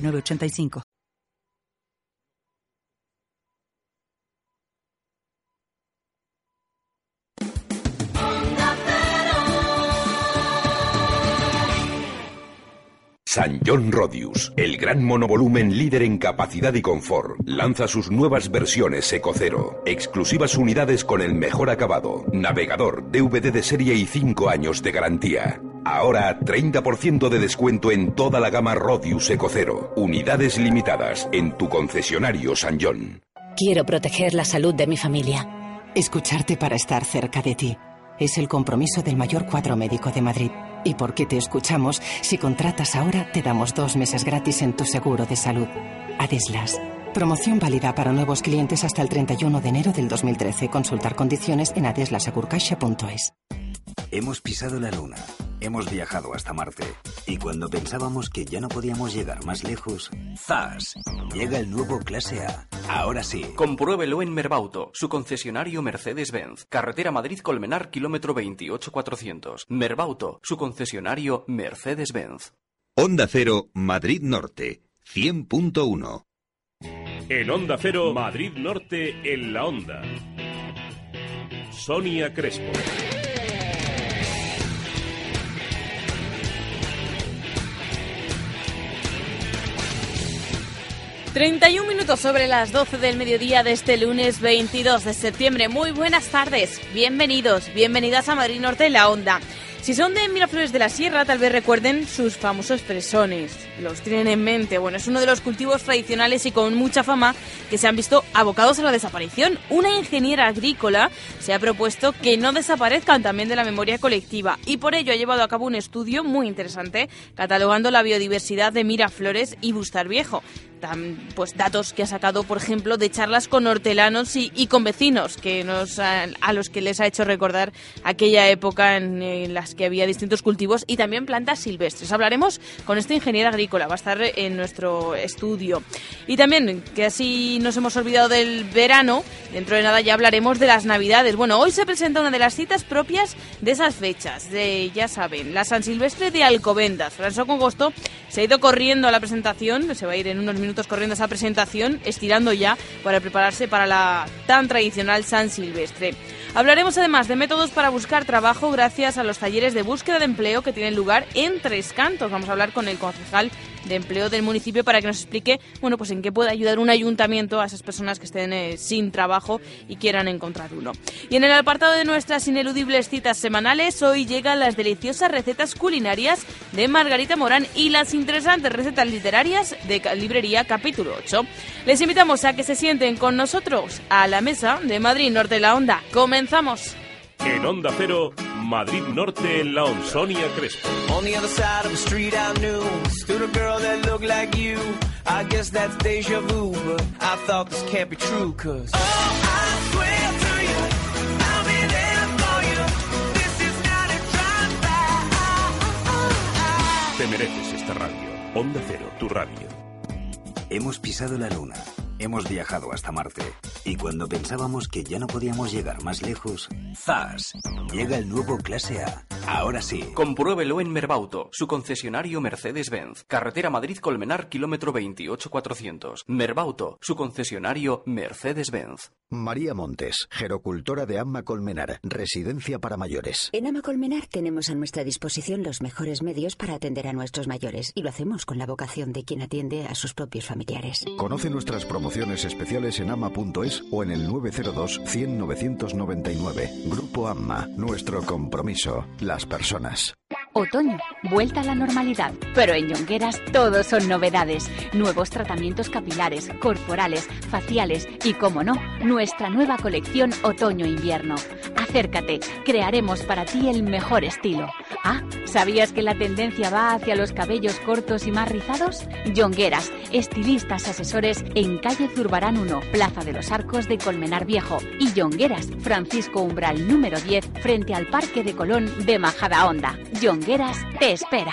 85 San John Rodius, el gran monovolumen líder en capacidad y confort, lanza sus nuevas versiones Eco Cero, exclusivas unidades con el mejor acabado, navegador, DVD de serie y 5 años de garantía. Ahora 30% de descuento en toda la gama Rodius Ecocero. Unidades limitadas en tu concesionario San John. Quiero proteger la salud de mi familia. Escucharte para estar cerca de ti. Es el compromiso del mayor cuadro médico de Madrid. Y porque te escuchamos, si contratas ahora, te damos dos meses gratis en tu seguro de salud. Adeslas. Promoción válida para nuevos clientes hasta el 31 de enero del 2013. Consultar condiciones en adeslasagurcaixa.es. Hemos pisado la luna, hemos viajado hasta Marte y cuando pensábamos que ya no podíamos llegar más lejos, ¡zas! Llega el nuevo Clase A. Ahora sí. Compruébelo en Merbauto, su concesionario Mercedes-Benz. Carretera Madrid-Colmenar, kilómetro 28400. Merbauto, su concesionario Mercedes-Benz. Onda Cero, Madrid Norte, 100.1. En Onda Cero, Madrid Norte, en la Onda. Sonia Crespo. 31 minutos sobre las 12 del mediodía de este lunes 22 de septiembre. Muy buenas tardes, bienvenidos, bienvenidas a Madrid Norte la Onda. Si son de Miraflores de la Sierra, tal vez recuerden sus famosos fresones. Los tienen en mente. Bueno, es uno de los cultivos tradicionales y con mucha fama que se han visto abocados a la desaparición. Una ingeniera agrícola se ha propuesto que no desaparezcan también de la memoria colectiva y por ello ha llevado a cabo un estudio muy interesante catalogando la biodiversidad de Miraflores y Bustar Viejo pues datos que ha sacado, por ejemplo, de charlas con hortelanos y, con vecinos, que nos a, los que les ha hecho recordar aquella época en, en, las que había distintos cultivos y también plantas silvestres. Hablaremos con esta ingeniera agrícola, va a estar en nuestro estudio. Y también, que así nos hemos olvidado del verano, dentro de nada ya hablaremos de las navidades. Bueno, hoy se presenta una de las citas propias de esas fechas, de, ya saben, la San Silvestre de Alcobendas. François Congosto se ha ido corriendo a la presentación, se va a ir en unos minutos minutos corriendo esa presentación, estirando ya para prepararse para la tan tradicional San Silvestre. Hablaremos además de métodos para buscar trabajo gracias a los talleres de búsqueda de empleo que tienen lugar en Tres Cantos. Vamos a hablar con el concejal de empleo del municipio para que nos explique, bueno, pues en qué puede ayudar un ayuntamiento a esas personas que estén eh, sin trabajo y quieran encontrar uno. Y en el apartado de nuestras ineludibles citas semanales, hoy llegan las deliciosas recetas culinarias de Margarita Morán y las interesantes recetas literarias de librería capítulo 8. Les invitamos a que se sienten con nosotros a la mesa de Madrid Norte de la Onda. Comenzamos. En Onda Cero, Madrid Norte en la Onsonia Crespo. On the other side of the street I knew stood a girl that looked like you. I guess that's deja vu, but I thought this can't be true, cause oh, I swear to you, I'll be there for you. This is not a drive-by. Te mereces esta radio. Onda Cero, tu radio. Hemos pisado la luna Hemos viajado hasta Marte y cuando pensábamos que ya no podíamos llegar más lejos, ¡zas! Llega el nuevo Clase A. Ahora sí. Compruébelo en Merbauto, su concesionario Mercedes-Benz. Carretera Madrid-Colmenar, kilómetro 28400. Merbauto, su concesionario Mercedes-Benz. María Montes, gerocultora de Amma Colmenar, residencia para mayores. En Amma Colmenar tenemos a nuestra disposición los mejores medios para atender a nuestros mayores y lo hacemos con la vocación de quien atiende a sus propios familiares. Conoce nuestras promociones especiales en ama.es o en el 902 100 999. Grupo Amma, nuestro compromiso, las personas. Otoño, vuelta a la normalidad, pero en Ñongueras todos son novedades. Nuevos tratamientos capilares, corporales, faciales y, como no, nuestra nueva colección Otoño-Invierno Acércate, crearemos para ti el mejor estilo. Ah, ¿sabías que la tendencia va hacia los cabellos cortos y más rizados? Jongueras, estilistas asesores en calle Zurbarán 1, Plaza de los Arcos de Colmenar Viejo. Y Jongueras, Francisco Umbral número 10, frente al Parque de Colón de Majada Honda. Te espera.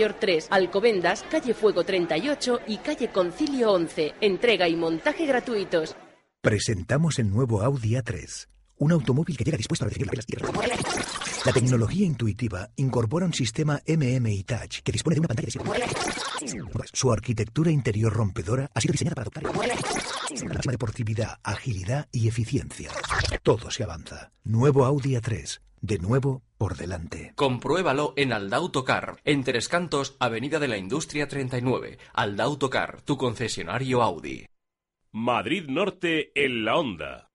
3, Alcobendas, calle Fuego 38 y calle Concilio 11. Entrega y montaje gratuitos. Presentamos el nuevo Audi A3, un automóvil que llega dispuesto a recibir las tierras. La tecnología intuitiva incorpora un sistema MMI Touch que dispone de una pantalla de 7 Su arquitectura interior rompedora ha sido diseñada para adoptar la máxima deportividad, agilidad y eficiencia. Todo se avanza. Nuevo Audi A3 de nuevo por delante. Compruébalo en Aldautocar, en Tres Cantos, Avenida de la Industria 39. Aldautocar, tu concesionario Audi. Madrid Norte en la onda.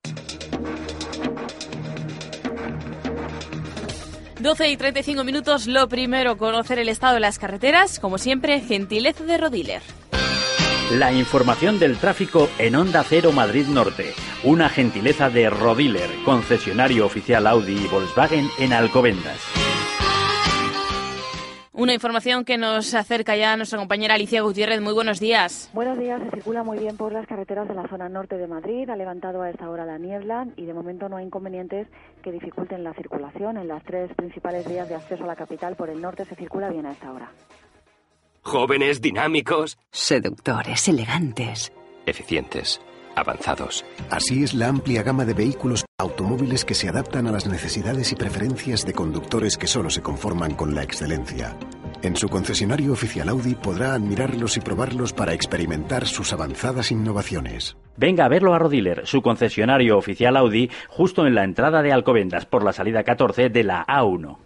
12 y 35 minutos, lo primero, conocer el estado de las carreteras, como siempre, gentileza de Rodiler. La información del tráfico en Onda Cero Madrid Norte. Una gentileza de Rodiler, concesionario oficial Audi y Volkswagen en Alcobendas. Una información que nos acerca ya a nuestra compañera Alicia Gutiérrez. Muy buenos días. Buenos días. Se circula muy bien por las carreteras de la zona norte de Madrid. Ha levantado a esta hora la niebla y de momento no hay inconvenientes que dificulten la circulación. En las tres principales vías de acceso a la capital por el norte se circula bien a esta hora. Jóvenes, dinámicos. Seductores, elegantes. Eficientes, avanzados. Así es la amplia gama de vehículos automóviles que se adaptan a las necesidades y preferencias de conductores que solo se conforman con la excelencia. En su concesionario oficial Audi podrá admirarlos y probarlos para experimentar sus avanzadas innovaciones. Venga a verlo a Rodiler, su concesionario oficial Audi, justo en la entrada de Alcobendas por la salida 14 de la A1.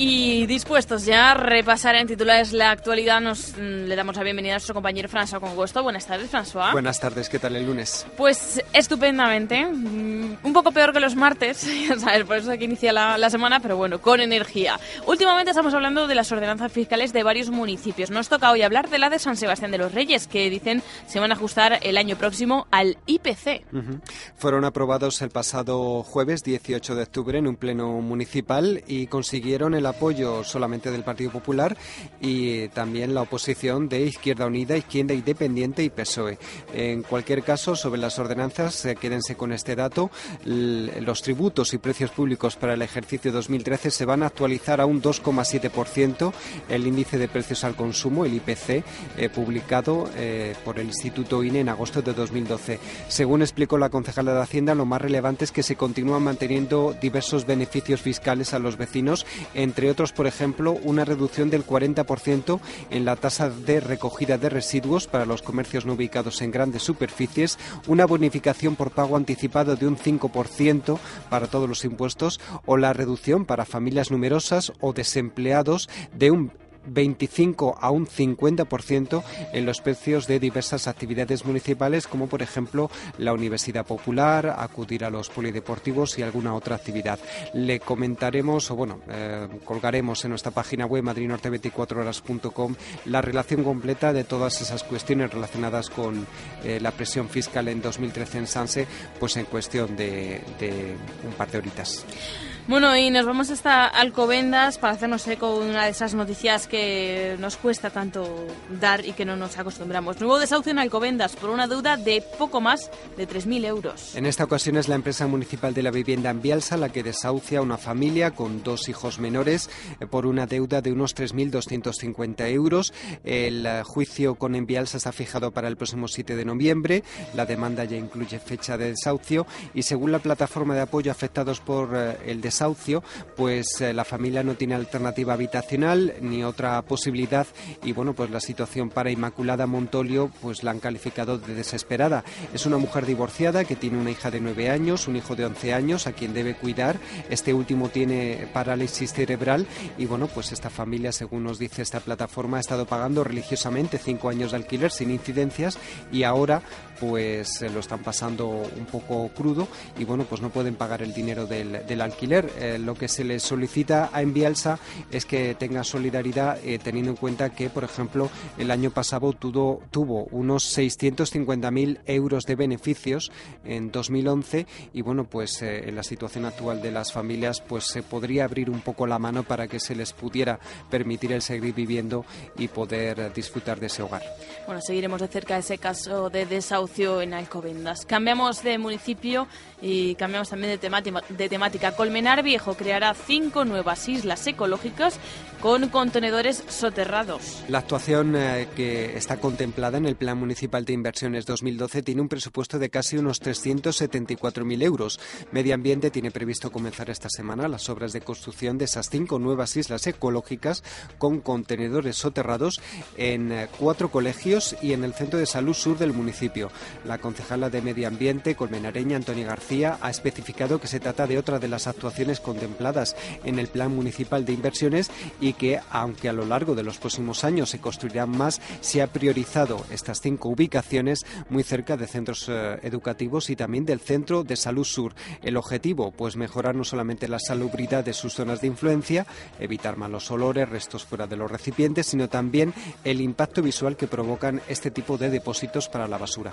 Y dispuestos ya a repasar en titulares la actualidad, nos mm, le damos la bienvenida a nuestro compañero François Conguesto. Buenas tardes, François. Buenas tardes, ¿qué tal el lunes? Pues estupendamente, mm, un poco peor que los martes, ya sabes, por eso que inicia la, la, semana, pero bueno, con energía. Últimamente estamos hablando de las ordenanzas fiscales de varios municipios. Nos toca hoy hablar de la de San Sebastián de los Reyes, que dicen se van a ajustar el año próximo al IPC. Uh -huh. Fueron aprobados el pasado jueves 18 de octubre en un pleno municipal y consiguieron el apoyo solamente del Partido Popular y también la oposición de Izquierda Unida, Izquierda Independiente y PSOE. En cualquier caso, sobre las ordenanzas, eh, quédense con este dato, los tributos y precios públicos para el ejercicio 2013 se van a actualizar a un 2,7%. El índice de precios al consumo, el IPC, eh, publicado eh, por el Instituto INE en agosto de 2012. Según explicó la concejala de Hacienda, lo más relevante es que se continúan manteniendo diversos beneficios fiscales a los vecinos, entre otros, por ejemplo, una reducción del 40% en la tasa de recogida de residuos para los comercios no ubicados en grandes superficies, una bonificación por pago anticipado de un 5% para todos los impuestos o la reducción para familias numerosas o desempleados de un 25 a un 50% en los precios de diversas actividades municipales, como por ejemplo la Universidad Popular, acudir a los polideportivos y alguna otra actividad. Le comentaremos, o bueno, eh, colgaremos en nuestra página web madridnorte24horas.com la relación completa de todas esas cuestiones relacionadas con eh, la presión fiscal en 2013 en Sanse, pues en cuestión de un par de horitas. Bueno, y nos vamos hasta Alcobendas para hacernos eco de una de esas noticias que nos cuesta tanto dar y que no nos acostumbramos. Nuevo desahucio en Alcobendas por una deuda de poco más de 3.000 euros. En esta ocasión es la empresa municipal de la vivienda en Bielsa la que desahucia a una familia con dos hijos menores eh, por una deuda de unos 3.250 euros. El eh, juicio con Envialsa está fijado para el próximo 7 de noviembre. La demanda ya incluye fecha de desahucio y según la plataforma de apoyo afectados por eh, el desahucio, desahucio, pues eh, la familia no tiene alternativa habitacional ni otra posibilidad y bueno, pues la situación para Inmaculada Montolio pues la han calificado de desesperada. Es una mujer divorciada que tiene una hija de 9 años, un hijo de 11 años a quien debe cuidar. Este último tiene parálisis cerebral y bueno, pues esta familia, según nos dice esta plataforma, ha estado pagando religiosamente cinco años de alquiler sin incidencias y ahora pues se lo están pasando un poco crudo y bueno, pues no pueden pagar el dinero del, alquiler. Eh, lo que se les solicita a Envialsa es que tenga solidaridad eh, teniendo en cuenta que, por ejemplo, el año pasado tuvo, tuvo unos 650.000 euros de beneficios en 2011 y bueno, pues eh, en la situación actual de las familias pues se podría abrir un poco la mano para que se les pudiera permitir el seguir viviendo y poder disfrutar de ese hogar. Bueno, seguiremos de cerca ese caso de desahucio en Alcobendas. Cambiamos de municipio y cambiamos también de temática, de temática. Colmenar Viejo creará cinco nuevas islas ecológicas con contenedores soterrados. La actuación eh, que está contemplada en el Plan Municipal de Inversiones 2012 tiene un presupuesto de casi unos 374.000 euros. Medio Ambiente tiene previsto comenzar esta semana las obras de construcción de esas cinco nuevas islas ecológicas con contenedores soterrados en eh, cuatro colegios y en el Centro de Salud Sur del municipio. La concejala de Medio Ambiente, colmenareña Antonia García, ha especificado que se trata de otra de las actuaciones contempladas en el Plan Municipal de Inversiones y que, aunque a lo largo de los próximos años se construirán más, se ha priorizado estas cinco ubicaciones muy cerca de centros eh, educativos y también del Centro de Salud Sur. El objetivo, pues mejorar no solamente la salubridad de sus zonas de influencia, evitar malos olores, restos fuera de los recipientes, sino también el impacto visual que provocan este tipo de depósitos para la basura.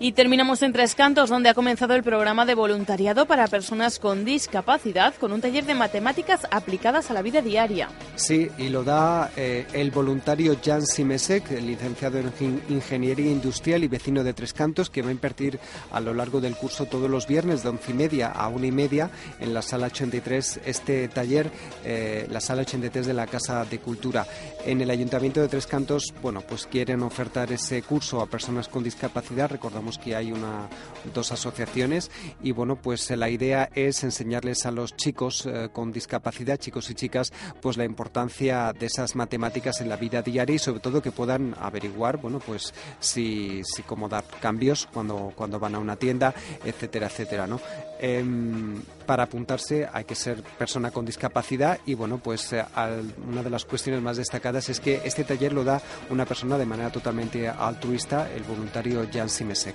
Y terminamos en Tres Cantos, donde ha comenzado el programa de voluntariado para personas con discapacidad, con un taller de matemáticas aplicadas a la vida diaria. Sí, y lo da eh, el voluntario Jan Simesek, licenciado en Ingeniería Industrial y vecino de Tres Cantos, que va a impartir a lo largo del curso todos los viernes de once y media a una y media en la sala 83 este taller, eh, la sala 83 de la Casa de Cultura. En el Ayuntamiento de Tres Cantos, bueno, pues quieren ofertar ese curso a personas con discapacidad. Recordamos que hay una, dos asociaciones y bueno, pues la idea es enseñarles a los chicos eh, con discapacidad, chicos y chicas, pues la importancia de esas matemáticas en la vida diaria y sobre todo que puedan averiguar, bueno, pues si, si cómo dar cambios cuando, cuando van a una tienda, etcétera, etcétera, ¿no? Em, para apuntarse hay que ser persona con discapacidad y bueno, pues eh, una de las cuestiones más destacadas es que este taller lo da una persona de manera totalmente altruista, el voluntario Jan Simesek.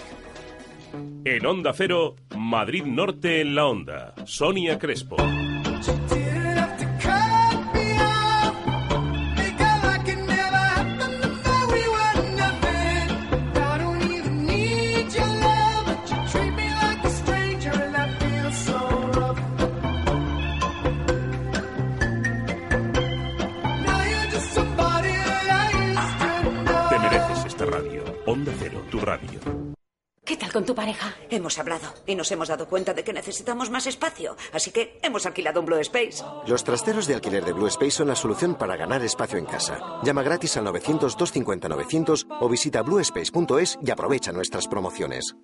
En Onda Cero, Madrid Norte en la Onda, Sonia Crespo. Tal con tu pareja? Hemos hablado y nos hemos dado cuenta de que necesitamos más espacio, así que hemos alquilado un Blue Space. Los trasteros de alquiler de Blue Space son la solución para ganar espacio en casa. Llama gratis al 900-250-900 o visita bluespace.es y aprovecha nuestras promociones.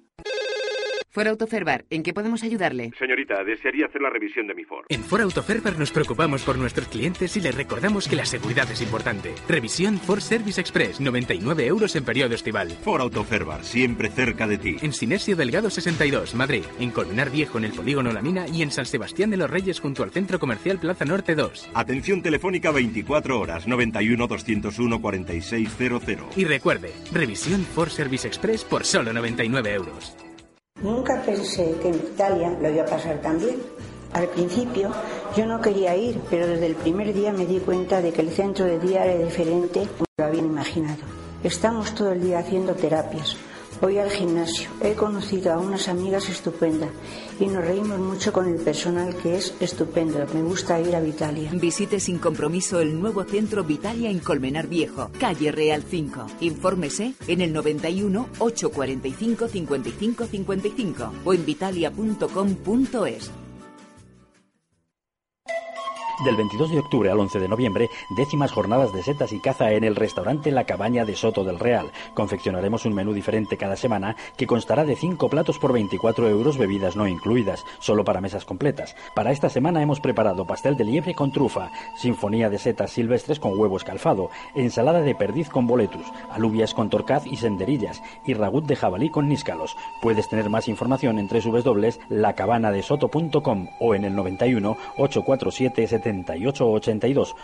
For Autoferbar, ¿en qué podemos ayudarle? Señorita, desearía hacer la revisión de mi Ford. En For Autoferbar nos preocupamos por nuestros clientes y les recordamos que la seguridad es importante. Revisión Ford Service Express, 99 euros en periodo estival. For Autoferbar, siempre cerca de ti. En Sinesio Delgado 62, Madrid. En Colmenar Viejo, en el Polígono La Mina. Y en San Sebastián de los Reyes, junto al Centro Comercial Plaza Norte 2. Atención telefónica 24 horas, 91 201 4600. Y recuerde, revisión Ford Service Express por solo 99 euros. Nunca pensé que en Italia lo iba a pasar tan bien. Al principio yo no quería ir, pero desde el primer día me di cuenta de que el centro de día era diferente como lo habían imaginado. Estamos todo el día haciendo terapias. Voy al gimnasio. He conocido a unas amigas estupendas y nos reímos mucho con el personal que es estupendo. Me gusta ir a Vitalia. Visite sin compromiso el nuevo centro Vitalia en Colmenar Viejo, calle Real 5. Infórmese en el 91 845 55 55 o en vitalia.com.es. Del 22 de octubre al 11 de noviembre, décimas jornadas de setas y caza en el restaurante La Cabaña de Soto del Real. Confeccionaremos un menú diferente cada semana que constará de 5 platos por 24 euros, bebidas no incluidas, solo para mesas completas. Para esta semana hemos preparado pastel de liebre con trufa, sinfonía de setas silvestres con huevo escalfado, ensalada de perdiz con boletus, alubias con torcaz y senderillas y ragut de jabalí con níscalos. Puedes tener más información en www.lacabanadesoto.com o en el 91 847 70 7882.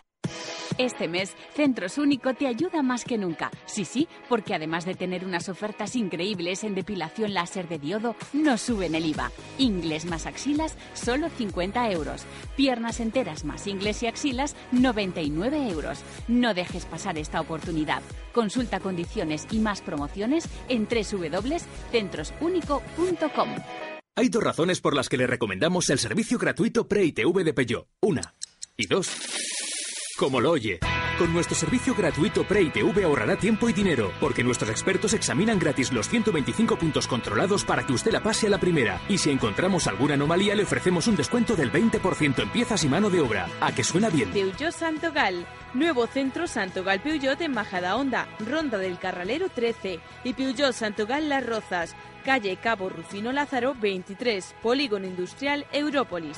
Este mes, Centros Único te ayuda más que nunca. Sí, sí, porque además de tener unas ofertas increíbles en depilación láser de diodo, no suben el IVA. Ingles más axilas, solo 50 euros. Piernas enteras más ingles y axilas, 99 euros. No dejes pasar esta oportunidad. Consulta condiciones y más promociones en www.centrosunico.com. Hay dos razones por las que le recomendamos el servicio gratuito Pre-ITV de Peugeot. Una. Y dos, como lo oye. Con nuestro servicio gratuito Pre-ITV ahorrará tiempo y dinero, porque nuestros expertos examinan gratis los 125 puntos controlados para que usted la pase a la primera. Y si encontramos alguna anomalía, le ofrecemos un descuento del 20% en piezas y mano de obra. ¿A que suena bien? Peugeot Santogal. Nuevo centro Santogal Peugeot en Majada Honda, Ronda del Carralero 13. Y Peugeot Santogal Las Rozas, calle Cabo Rufino Lázaro 23, Polígono Industrial Európolis.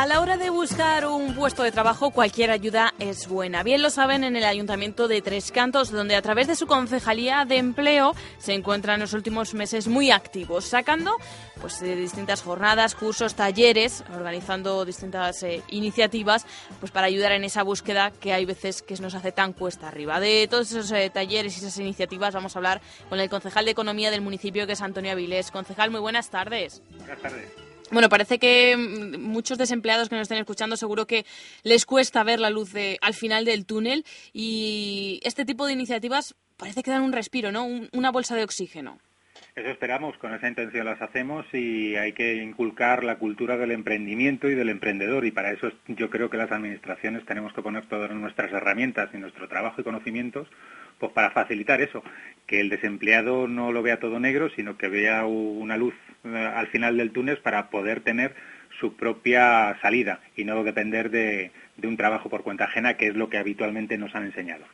A la hora de buscar un puesto de trabajo, cualquier ayuda es buena. Bien lo saben en el Ayuntamiento de Tres Cantos, donde a través de su concejalía de empleo se encuentran en los últimos meses muy activos, sacando pues de distintas jornadas, cursos, talleres, organizando distintas eh, iniciativas, pues para ayudar en esa búsqueda que hay veces que nos hace tan cuesta arriba. De todos esos eh, talleres y esas iniciativas vamos a hablar con el concejal de Economía del municipio, que es Antonio Avilés. Concejal, muy buenas tardes. Buenas tardes. Bueno, parece que mm, muchos desempleados que nos estén escuchando seguro que les cuesta ver la luz de, al final del túnel y este tipo de iniciativas parece que dan un respiro, ¿no? una bolsa de oxígeno. Eso esperamos, con esa intención las hacemos y hay que inculcar la cultura del emprendimiento y del emprendedor y para eso yo creo que las administraciones tenemos que poner todas nuestras herramientas y nuestro trabajo y conocimientos pues para facilitar eso, que el desempleado no lo vea todo negro, sino que vea una luz eh, al final del túnel para poder tener su propia salida y no depender de, un trabajo por cuenta ajena, que es lo que habitualmente nos han enseñado.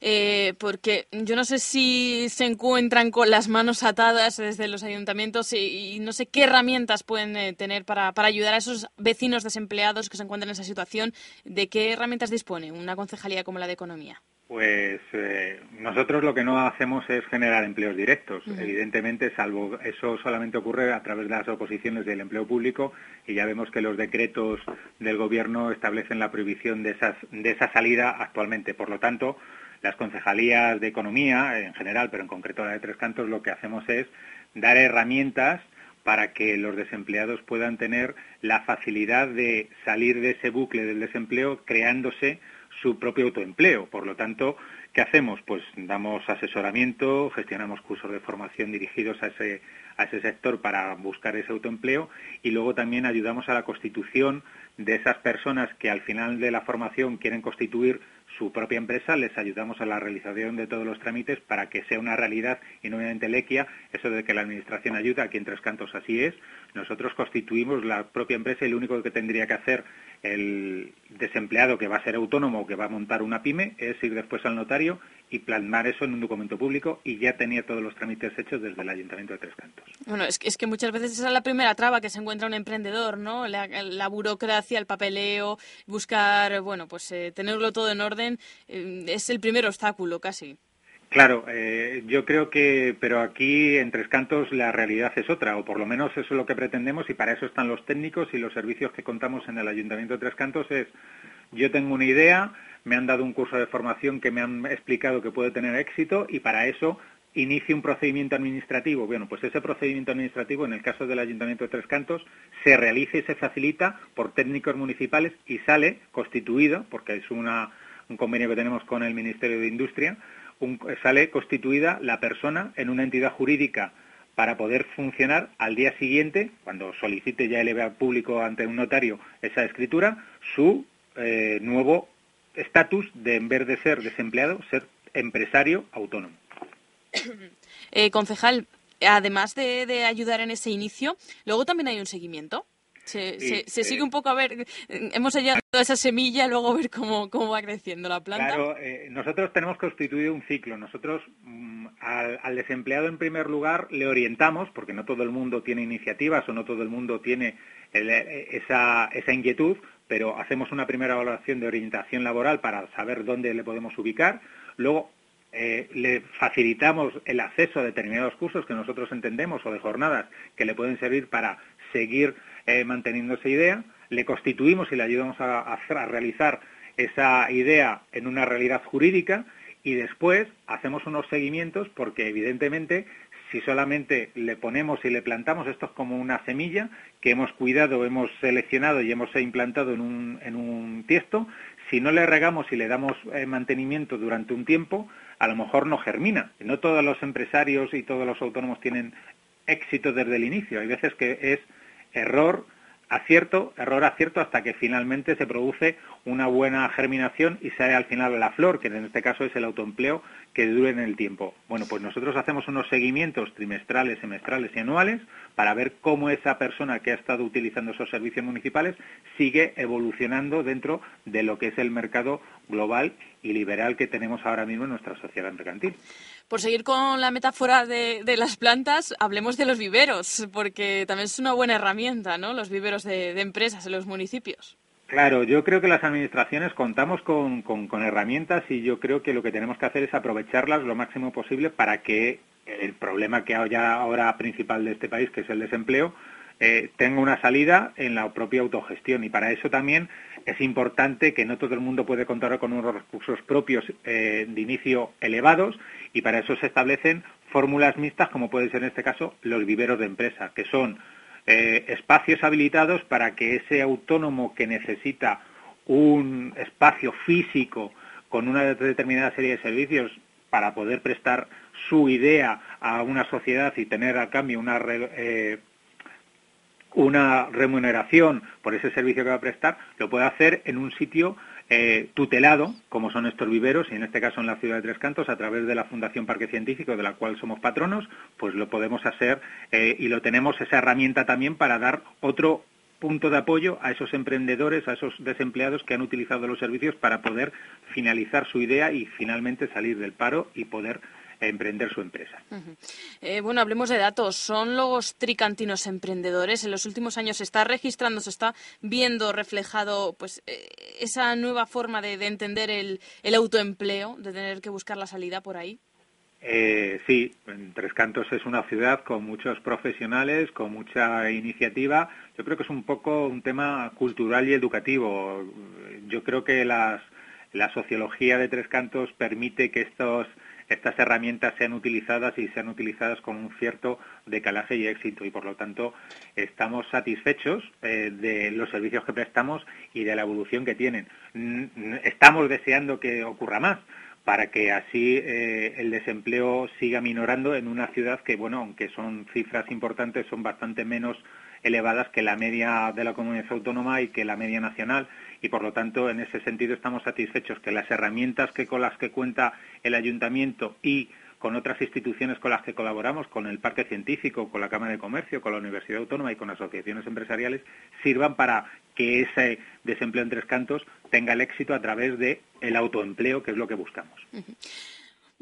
Eh, porque yo no sé si se encuentran con las manos atadas desde los ayuntamientos y, no sé qué herramientas pueden eh, tener para, para, ayudar a esos vecinos desempleados que se encuentran en esa situación. ¿De qué herramientas dispone una concejalía como la de Economía? Pues eh, nosotros lo que no hacemos es generar empleos directos. Evidentemente, salvo eso solamente ocurre a través de las oposiciones del empleo público y ya vemos que los decretos del Gobierno establecen la prohibición de, esas, de esa salida actualmente. Por lo tanto, las concejalías de economía en general, pero en concreto la de Tres Cantos, lo que hacemos es dar herramientas para que los desempleados puedan tener la facilidad de salir de ese bucle del desempleo creándose su propio autoempleo. Por lo tanto, ¿qué hacemos? Pues damos asesoramiento, gestionamos cursos de formación dirigidos a ese, a ese sector para buscar ese autoempleo y luego también ayudamos a la constitución de esas personas que al final de la formación quieren constituir su propia empresa, les ayudamos a la realización de todos los trámites para que sea una realidad y no una entelequia, eso de que la Administración ayuda, aquí en Tres Cantos así es, nosotros constituimos la propia empresa y lo único que tendría que hacer el desempleado que va a ser autónomo o que va a montar una pyme es ir después al notario y plasmar eso en un documento público y ya tenía todos los trámites hechos desde el Ayuntamiento de Tres Cantos. Bueno, es que, es que muchas veces esa es la primera traba que se encuentra un emprendedor, ¿no? La, burocracia, el papeleo, buscar, bueno, pues eh, tenerlo todo en orden eh, es el primer obstáculo casi. Claro, eh, yo creo que, pero aquí en Tres Cantos la realidad es otra, o por lo menos eso es lo que pretendemos y para eso están los técnicos y los servicios que contamos en el Ayuntamiento de Tres Cantos es, yo tengo una idea, me han dado un curso de formación que me han explicado que puede tener éxito y para eso inicio un procedimiento administrativo. Bueno, pues ese procedimiento administrativo, en el caso del Ayuntamiento de Tres Cantos, se realiza y se facilita por técnicos municipales y sale constituido, porque es un convenio que tenemos con el Ministerio de Industria, sale constituida la persona en una entidad jurídica para poder funcionar al día siguiente, cuando solicite ya el público ante un notario esa escritura, su eh, nuevo estatus de, en vez de ser desempleado, ser empresario autónomo. Eh, concejal, además de, ayudar en ese inicio, luego también hay un seguimiento. Se, sigue eh, un poco a ver, hemos hallado esa semilla, luego ver cómo, cómo va creciendo la planta. Claro, nosotros tenemos constituido un ciclo. Nosotros mm, al, desempleado en primer lugar le orientamos, porque no todo el mundo tiene iniciativas o no todo el mundo tiene esa, esa inquietud, pero hacemos una primera evaluación de orientación laboral para saber dónde le podemos ubicar. Luego eh, le facilitamos el acceso a determinados cursos que nosotros entendemos o de jornadas que le pueden servir para seguir eh, manteniendo esa idea. Le constituimos y le ayudamos a, realizar esa idea en una realidad jurídica y después hacemos unos seguimientos porque evidentemente si solamente le ponemos y le plantamos esto es como una semilla que hemos cuidado, hemos seleccionado y hemos implantado en un, en un tiesto, si no le regamos y le damos eh, mantenimiento durante un tiempo, a lo mejor no germina. No todos los empresarios y todos los autónomos tienen éxito desde el inicio. Hay veces que es error, acierto, error, acierto, hasta que finalmente se produce una buena germinación y sale al final la flor, que en este caso es el autoempleo que dure en el tiempo. Bueno, pues nosotros hacemos unos seguimientos trimestrales, semestrales y anuales para ver cómo esa persona que ha estado utilizando esos servicios municipales sigue evolucionando dentro de lo que es el mercado global y liberal que tenemos ahora mismo en nuestra sociedad mercantil. Por seguir con la metáfora de, las plantas, hablemos de los viveros, porque también es una buena herramienta, ¿no? Los viveros de empresas en los municipios. Claro, yo creo que las administraciones contamos con, herramientas y yo creo que lo que tenemos que hacer es aprovecharlas lo máximo posible para que el problema que hay ahora principal de este país, que es el desempleo, eh, tenga una salida en la propia autogestión. Y para eso también es importante que no todo el mundo puede contar con unos recursos propios eh, de inicio elevados y para eso se establecen fórmulas mixtas, como puede ser en este caso los viveros de empresa, que son eh, espacios habilitados para que ese autónomo que necesita un espacio físico con una determinada serie de servicios para poder prestar su idea a una sociedad y tener a cambio una, una remuneración por ese servicio que va a prestar, lo puede hacer en un sitio eh, tutelado, como son estos viveros, y en este caso en la ciudad de Tres Cantos, a través de la Fundación Parque Científico, de la cual somos patronos, pues lo podemos hacer eh, y lo tenemos esa herramienta también para dar otro punto de apoyo a esos emprendedores, a esos desempleados que han utilizado los servicios para poder finalizar su idea y finalmente salir del paro y poder emprender su empresa. Eh, bueno, hablemos de datos. ¿Son los tricantinos emprendedores? En los últimos años se está registrando, se está viendo reflejado pues eh, esa nueva forma de, entender el, autoempleo, de tener que buscar la salida por ahí. Eh, sí, Tres Cantos es una ciudad con muchos profesionales, con mucha iniciativa. Yo creo que es un poco un tema cultural y educativo. Yo creo que la sociología de Tres Cantos permite que estos estas herramientas sean utilizadas y sean utilizadas con un cierto decalaje y éxito y por lo tanto estamos satisfechos eh, de los servicios que prestamos y de la evolución que tienen. Estamos deseando que ocurra más para que así eh, el desempleo siga minorando en una ciudad que, bueno, aunque son cifras importantes, son bastante menos elevadas que la media de la comunidad autónoma y que la media nacional y por lo tanto en ese sentido estamos satisfechos que las herramientas que con las que cuenta el ayuntamiento y con otras instituciones con las que colaboramos, con el Parque Científico, con la Cámara de Comercio, con la Universidad Autónoma y con asociaciones empresariales, sirvan para que ese desempleo en tres cantos tenga el éxito a través del el autoempleo, que es lo que buscamos.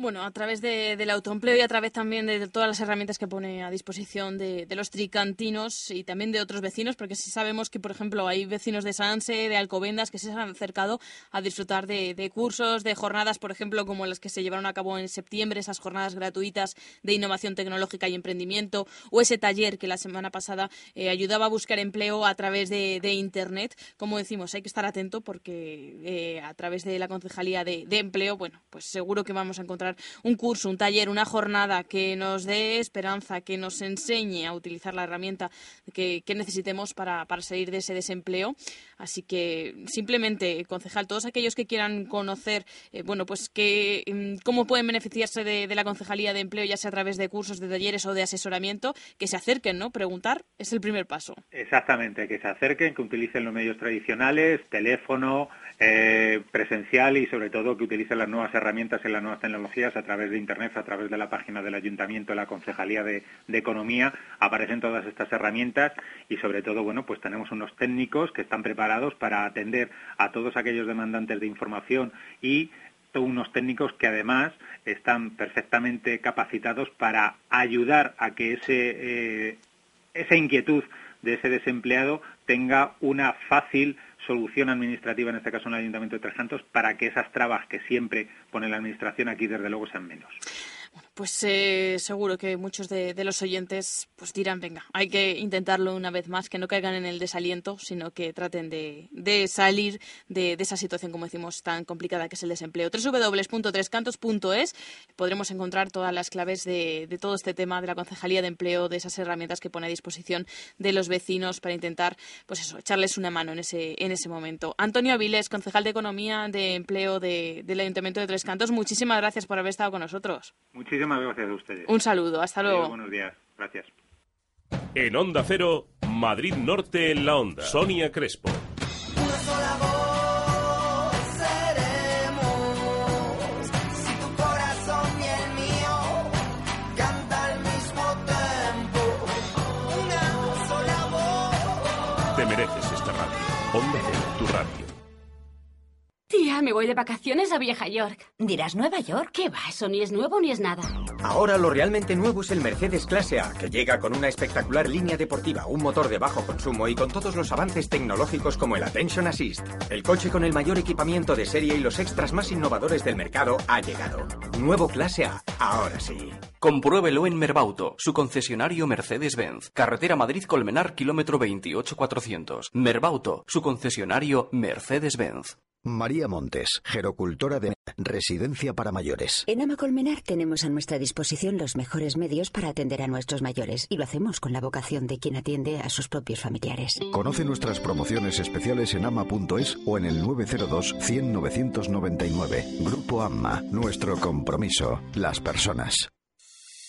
Bueno, a través del autoempleo y a través también de todas las herramientas que pone a disposición de, los tricantinos y también de otros vecinos, porque sí sabemos que, por ejemplo, hay vecinos de Sanse, de Alcobendas, que se han acercado a disfrutar de, cursos, de jornadas, por ejemplo, como las que se llevaron a cabo en septiembre, esas jornadas gratuitas de innovación tecnológica y emprendimiento, o ese taller que la semana pasada eh, ayudaba a buscar empleo a través de, Internet. Como decimos, hay que estar atento porque eh, a través de la Concejalía de, de Empleo, bueno, pues seguro que vamos a encontrar un curso, un taller, una jornada que nos dé esperanza, que nos enseñe a utilizar la herramienta que, necesitemos para, salir de ese desempleo. Así que simplemente, concejal, todos aquellos que quieran conocer, eh, bueno, pues que, mm, cómo pueden beneficiarse de, de, la concejalía de empleo, ya sea a través de cursos, de talleres o de asesoramiento, que se acerquen, ¿no? Preguntar es el primer paso. Exactamente, que se acerquen, que utilicen los medios tradicionales, teléfono, eh, presencial y sobre todo que utilicen las nuevas herramientas y las nuevas tecnologías a través de Internet, a través de la página del Ayuntamiento, de la Concejalía de, Economía, aparecen todas estas herramientas y sobre todo, bueno, pues tenemos unos técnicos que están preparados para atender a todos aquellos demandantes de información y unos técnicos que además están perfectamente capacitados para ayudar a que ese, eh, esa inquietud de ese desempleado tenga una fácil solución administrativa, en este caso en el Ayuntamiento de Tres Cantos, para que esas trabas que siempre pone la Administración aquí, desde luego, sean menos. Pues eh, seguro que muchos de, los oyentes pues dirán, venga, hay que intentarlo una vez más, que no caigan en el desaliento, sino que traten de, salir de, esa situación, como decimos, tan complicada que es el desempleo. www.trescantos.es podremos encontrar todas las claves de, todo este tema de la Concejalía de Empleo, de esas herramientas que pone a disposición de los vecinos para intentar, pues eso, echarles una mano en ese, en ese momento. Antonio Avilés, concejal de Economía de Empleo del Ayuntamiento de Tres Cantos, muchísimas gracias por haber estado con nosotros. Gracias a ustedes. Un saludo, hasta luego. buenos días, gracias. En Onda Cero, Madrid Norte en la Onda. Sonia Crespo. Tía, me voy de vacaciones a Vieja York. ¿Dirás Nueva York? ¿Qué va? Eso ni es nuevo ni es nada. Ahora lo realmente nuevo es el Mercedes Clase A, que llega con una espectacular línea deportiva, un motor de bajo consumo y con todos los avances tecnológicos como el Attention Assist. El coche con el mayor equipamiento de serie y los extras más innovadores del mercado ha llegado. Nuevo Clase A, ahora sí. Compruébelo en Merbauto, su concesionario Mercedes-Benz. Carretera Madrid-Colmenar, kilómetro 28400. Merbauto, su concesionario Mercedes-Benz. María Montes, gerocultora de Residencia para Mayores. En Ama Colmenar tenemos a nuestra disposición los mejores medios para atender a nuestros mayores y lo hacemos con la vocación de quien atiende a sus propios familiares. Conoce nuestras promociones especiales en ama.es o en el 902 100 999. Grupo AMA, nuestro compromiso, las personas.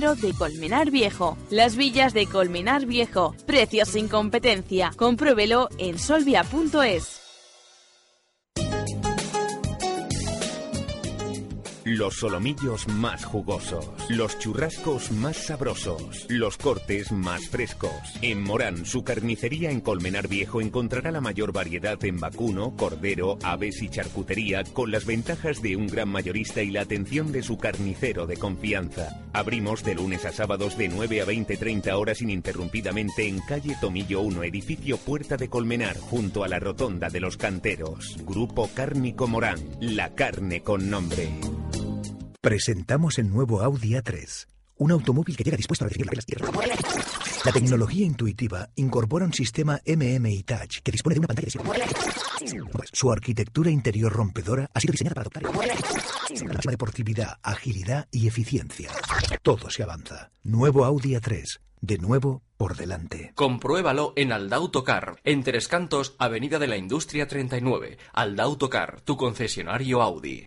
de Colmenar Viejo. Las villas de Colmenar Viejo. Precios sin competencia. Compruébelo en solvia.es. Los solomillos más jugosos, los churrascos más sabrosos, los cortes más frescos. En Morán, su carnicería en Colmenar Viejo encontrará la mayor variedad en vacuno, cordero, aves y charcutería con las ventajas de un gran mayorista y la atención de su carnicero de confianza. Abrimos de lunes a sábados de 9 a 20-30 horas ininterrumpidamente en calle Tomillo 1, edificio Puerta de Colmenar, junto a la Rotonda de los Canteros. Grupo Cárnico Morán, la carne con nombre. Presentamos el nuevo Audi A3, un automóvil que llega dispuesto a recibir las tierras. La tecnología intuitiva incorpora un sistema MMI Touch que dispone de una pantalla de pues, Su arquitectura interior rompedora ha sido diseñada para adoptar la máxima deportividad, agilidad y eficiencia. Todo se avanza. Nuevo Audi A3, de nuevo por delante. Compruébalo en Aldautocar, en Tres Cantos, Avenida de la Industria 39. Aldautocar, tu concesionario Audi.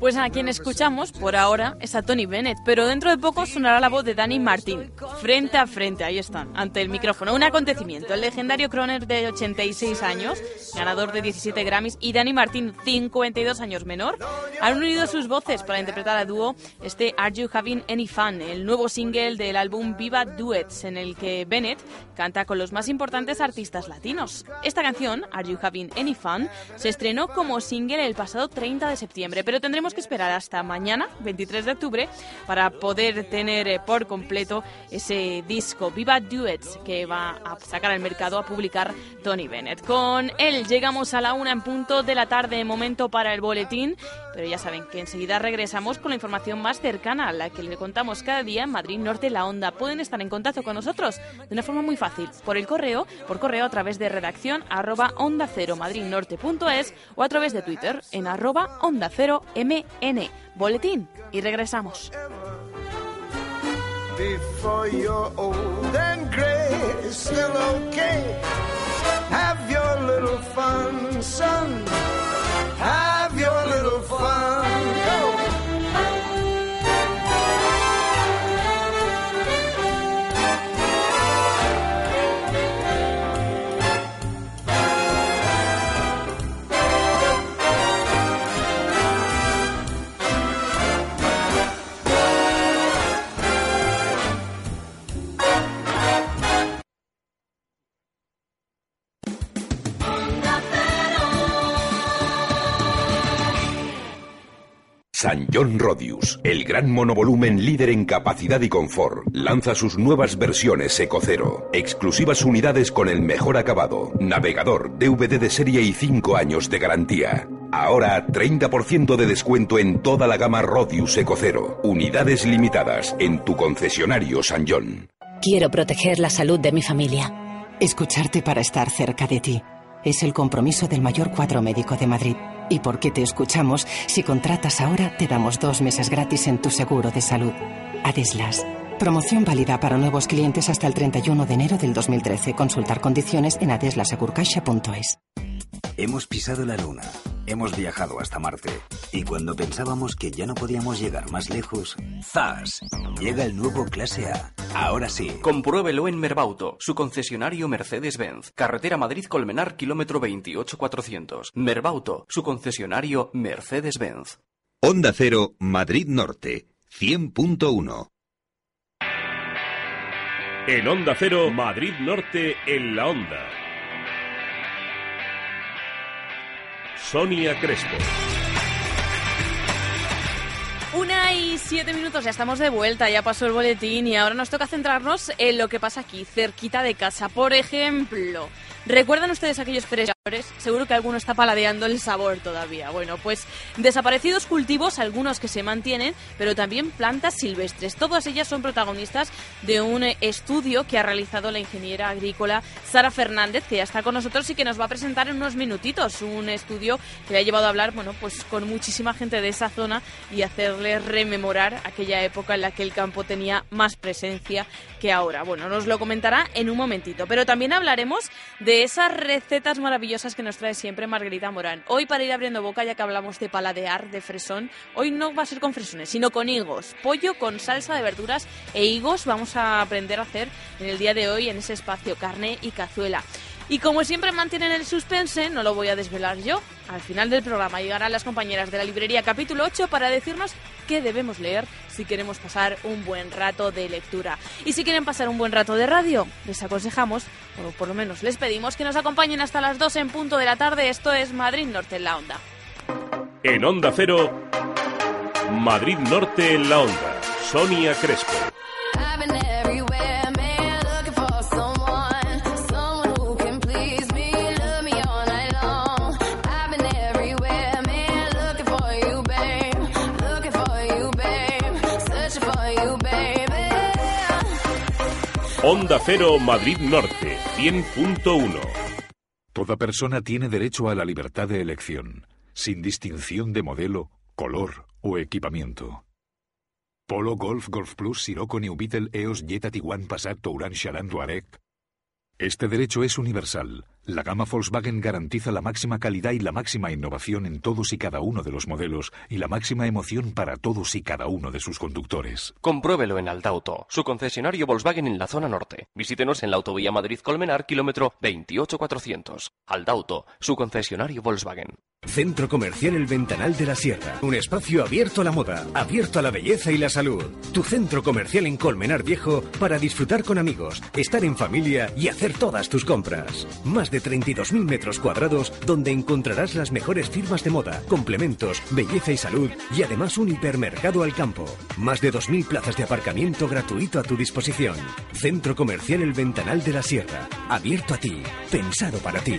Pues a quien escuchamos por ahora es a Tony Bennett, pero dentro de poco sonará la voz de Danny Martin. Frente a frente, ahí están, ante el micrófono. Un acontecimiento. El legendario croner de 86 años, ganador de 17 Grammys, y Danny Martin, 52 años menor, han unido sus voces para interpretar a dúo este Are You Having Any Fun, el nuevo single del álbum Viva Duets, en el que Bennett canta con los más importantes artistas latinos. Esta canción, Are You Having Any Fun, se estrenó como single el pasado 30 de septiembre, pero tendremos que esperar hasta mañana, 23 de octubre, para poder tener eh, por completo ese disco Viva Duets que va a sacar al mercado a publicar Tony Bennett. Con él llegamos a la una en punto de la tarde, momento para el boletín, pero ya saben que enseguida regresamos con la información más cercana a la que le contamos cada día en Madrid Norte La Onda. Pueden estar en contacto con nosotros de una forma muy fácil, por el correo, por correo a través de redacción arroba onda cero madridnorte.es o a través de Twitter en arroba onda cero m N. Boletín y regresamos. Your little fun. San John Rodius, el gran monovolumen líder en capacidad y confort, lanza sus nuevas versiones Eco Cero. Exclusivas unidades con el mejor acabado, navegador, DVD de serie y 5 años de garantía. Ahora 30% de descuento en toda la gama Rodius Eco Cero. Unidades limitadas en tu concesionario San John. Quiero proteger la salud de mi familia. Escucharte para estar cerca de ti. Es el compromiso del mayor cuadro médico de Madrid. ¿Y por qué te escuchamos? Si contratas ahora, te damos dos meses gratis en tu seguro de salud. Adeslas. Promoción válida para nuevos clientes hasta el 31 de enero del 2013. Consultar condiciones en adeslasegurcaixa.es. Hemos pisado la luna, hemos viajado hasta Marte y cuando pensábamos que ya no podíamos llegar más lejos, ¡zas! Llega el nuevo Clase A. Ahora sí. Compruébelo en Merbauto, su concesionario Mercedes-Benz. Carretera Madrid-Colmenar, kilómetro 28400. Merbauto, su concesionario Mercedes-Benz. Onda Cero, Madrid Norte, 100.1. En Onda Cero, Madrid Norte, en la Onda. Sonia Crespo. Una y siete minutos, ya estamos de vuelta, ya pasó el boletín y ahora nos toca centrarnos en lo que pasa aquí, cerquita de casa. Por ejemplo, ¿recuerdan ustedes aquellos peregrinos? Seguro que alguno está paladeando el sabor todavía. Bueno, pues desaparecidos cultivos, algunos que se mantienen, pero también plantas silvestres. Todas ellas son protagonistas de un estudio que ha realizado la ingeniera agrícola Sara Fernández, que ya está con nosotros y que nos va a presentar en unos minutitos. Un estudio que le ha llevado a hablar, bueno, pues con muchísima gente de esa zona y hacer rememorar aquella época en la que el campo tenía más presencia que ahora. Bueno, nos lo comentará en un momentito, pero también hablaremos de esas recetas maravillosas que nos trae siempre Margarita Morán. Hoy para ir abriendo boca, ya que hablamos de paladear, de fresón, hoy no va a ser con fresones, sino con higos. Pollo con salsa de verduras e higos vamos a aprender a hacer en el día de hoy en ese espacio carne y cazuela. Y como siempre mantienen el suspense, no lo voy a desvelar yo. Al final del programa llegarán las compañeras de la librería capítulo 8 para decirnos qué debemos leer si queremos pasar un buen rato de lectura. Y si quieren pasar un buen rato de radio, les aconsejamos, o por lo menos les pedimos, que nos acompañen hasta las 2 en punto de la tarde. Esto es Madrid Norte en la Onda. En Onda Cero, Madrid Norte en la Onda. Sonia Crespo. Onda Cero Madrid Norte, 100.1. Toda persona tiene derecho a la libertad de elección, sin distinción de modelo, color o equipamiento. Polo, Golf, Golf Plus, Sirocco, New Beetle, EOS, Jetta, Tiguan, Passat, Touran, Charan, Touareg. Este derecho es universal La gama Volkswagen garantiza la máxima calidad y la máxima innovación en todos y cada uno de los modelos y la máxima emoción para todos y cada uno de sus conductores. Compruébelo en Aldauto, su concesionario Volkswagen en la zona norte. Visítenos en la autovía Madrid-Colmenar, kilómetro 28400. Aldauto, su concesionario Volkswagen. Centro Comercial El Ventanal de la Sierra. Un espacio abierto a la moda, abierto a la belleza y la salud. Tu centro comercial en Colmenar Viejo para disfrutar con amigos, estar en familia y hacer todas tus compras. Más de 32.000 metros cuadrados donde encontrarás las mejores firmas de moda, complementos, belleza y salud y además un hipermercado al campo. Más de 2.000 plazas de aparcamiento gratuito a tu disposición. Centro Comercial El Ventanal de la Sierra. Abierto a ti, pensado para ti.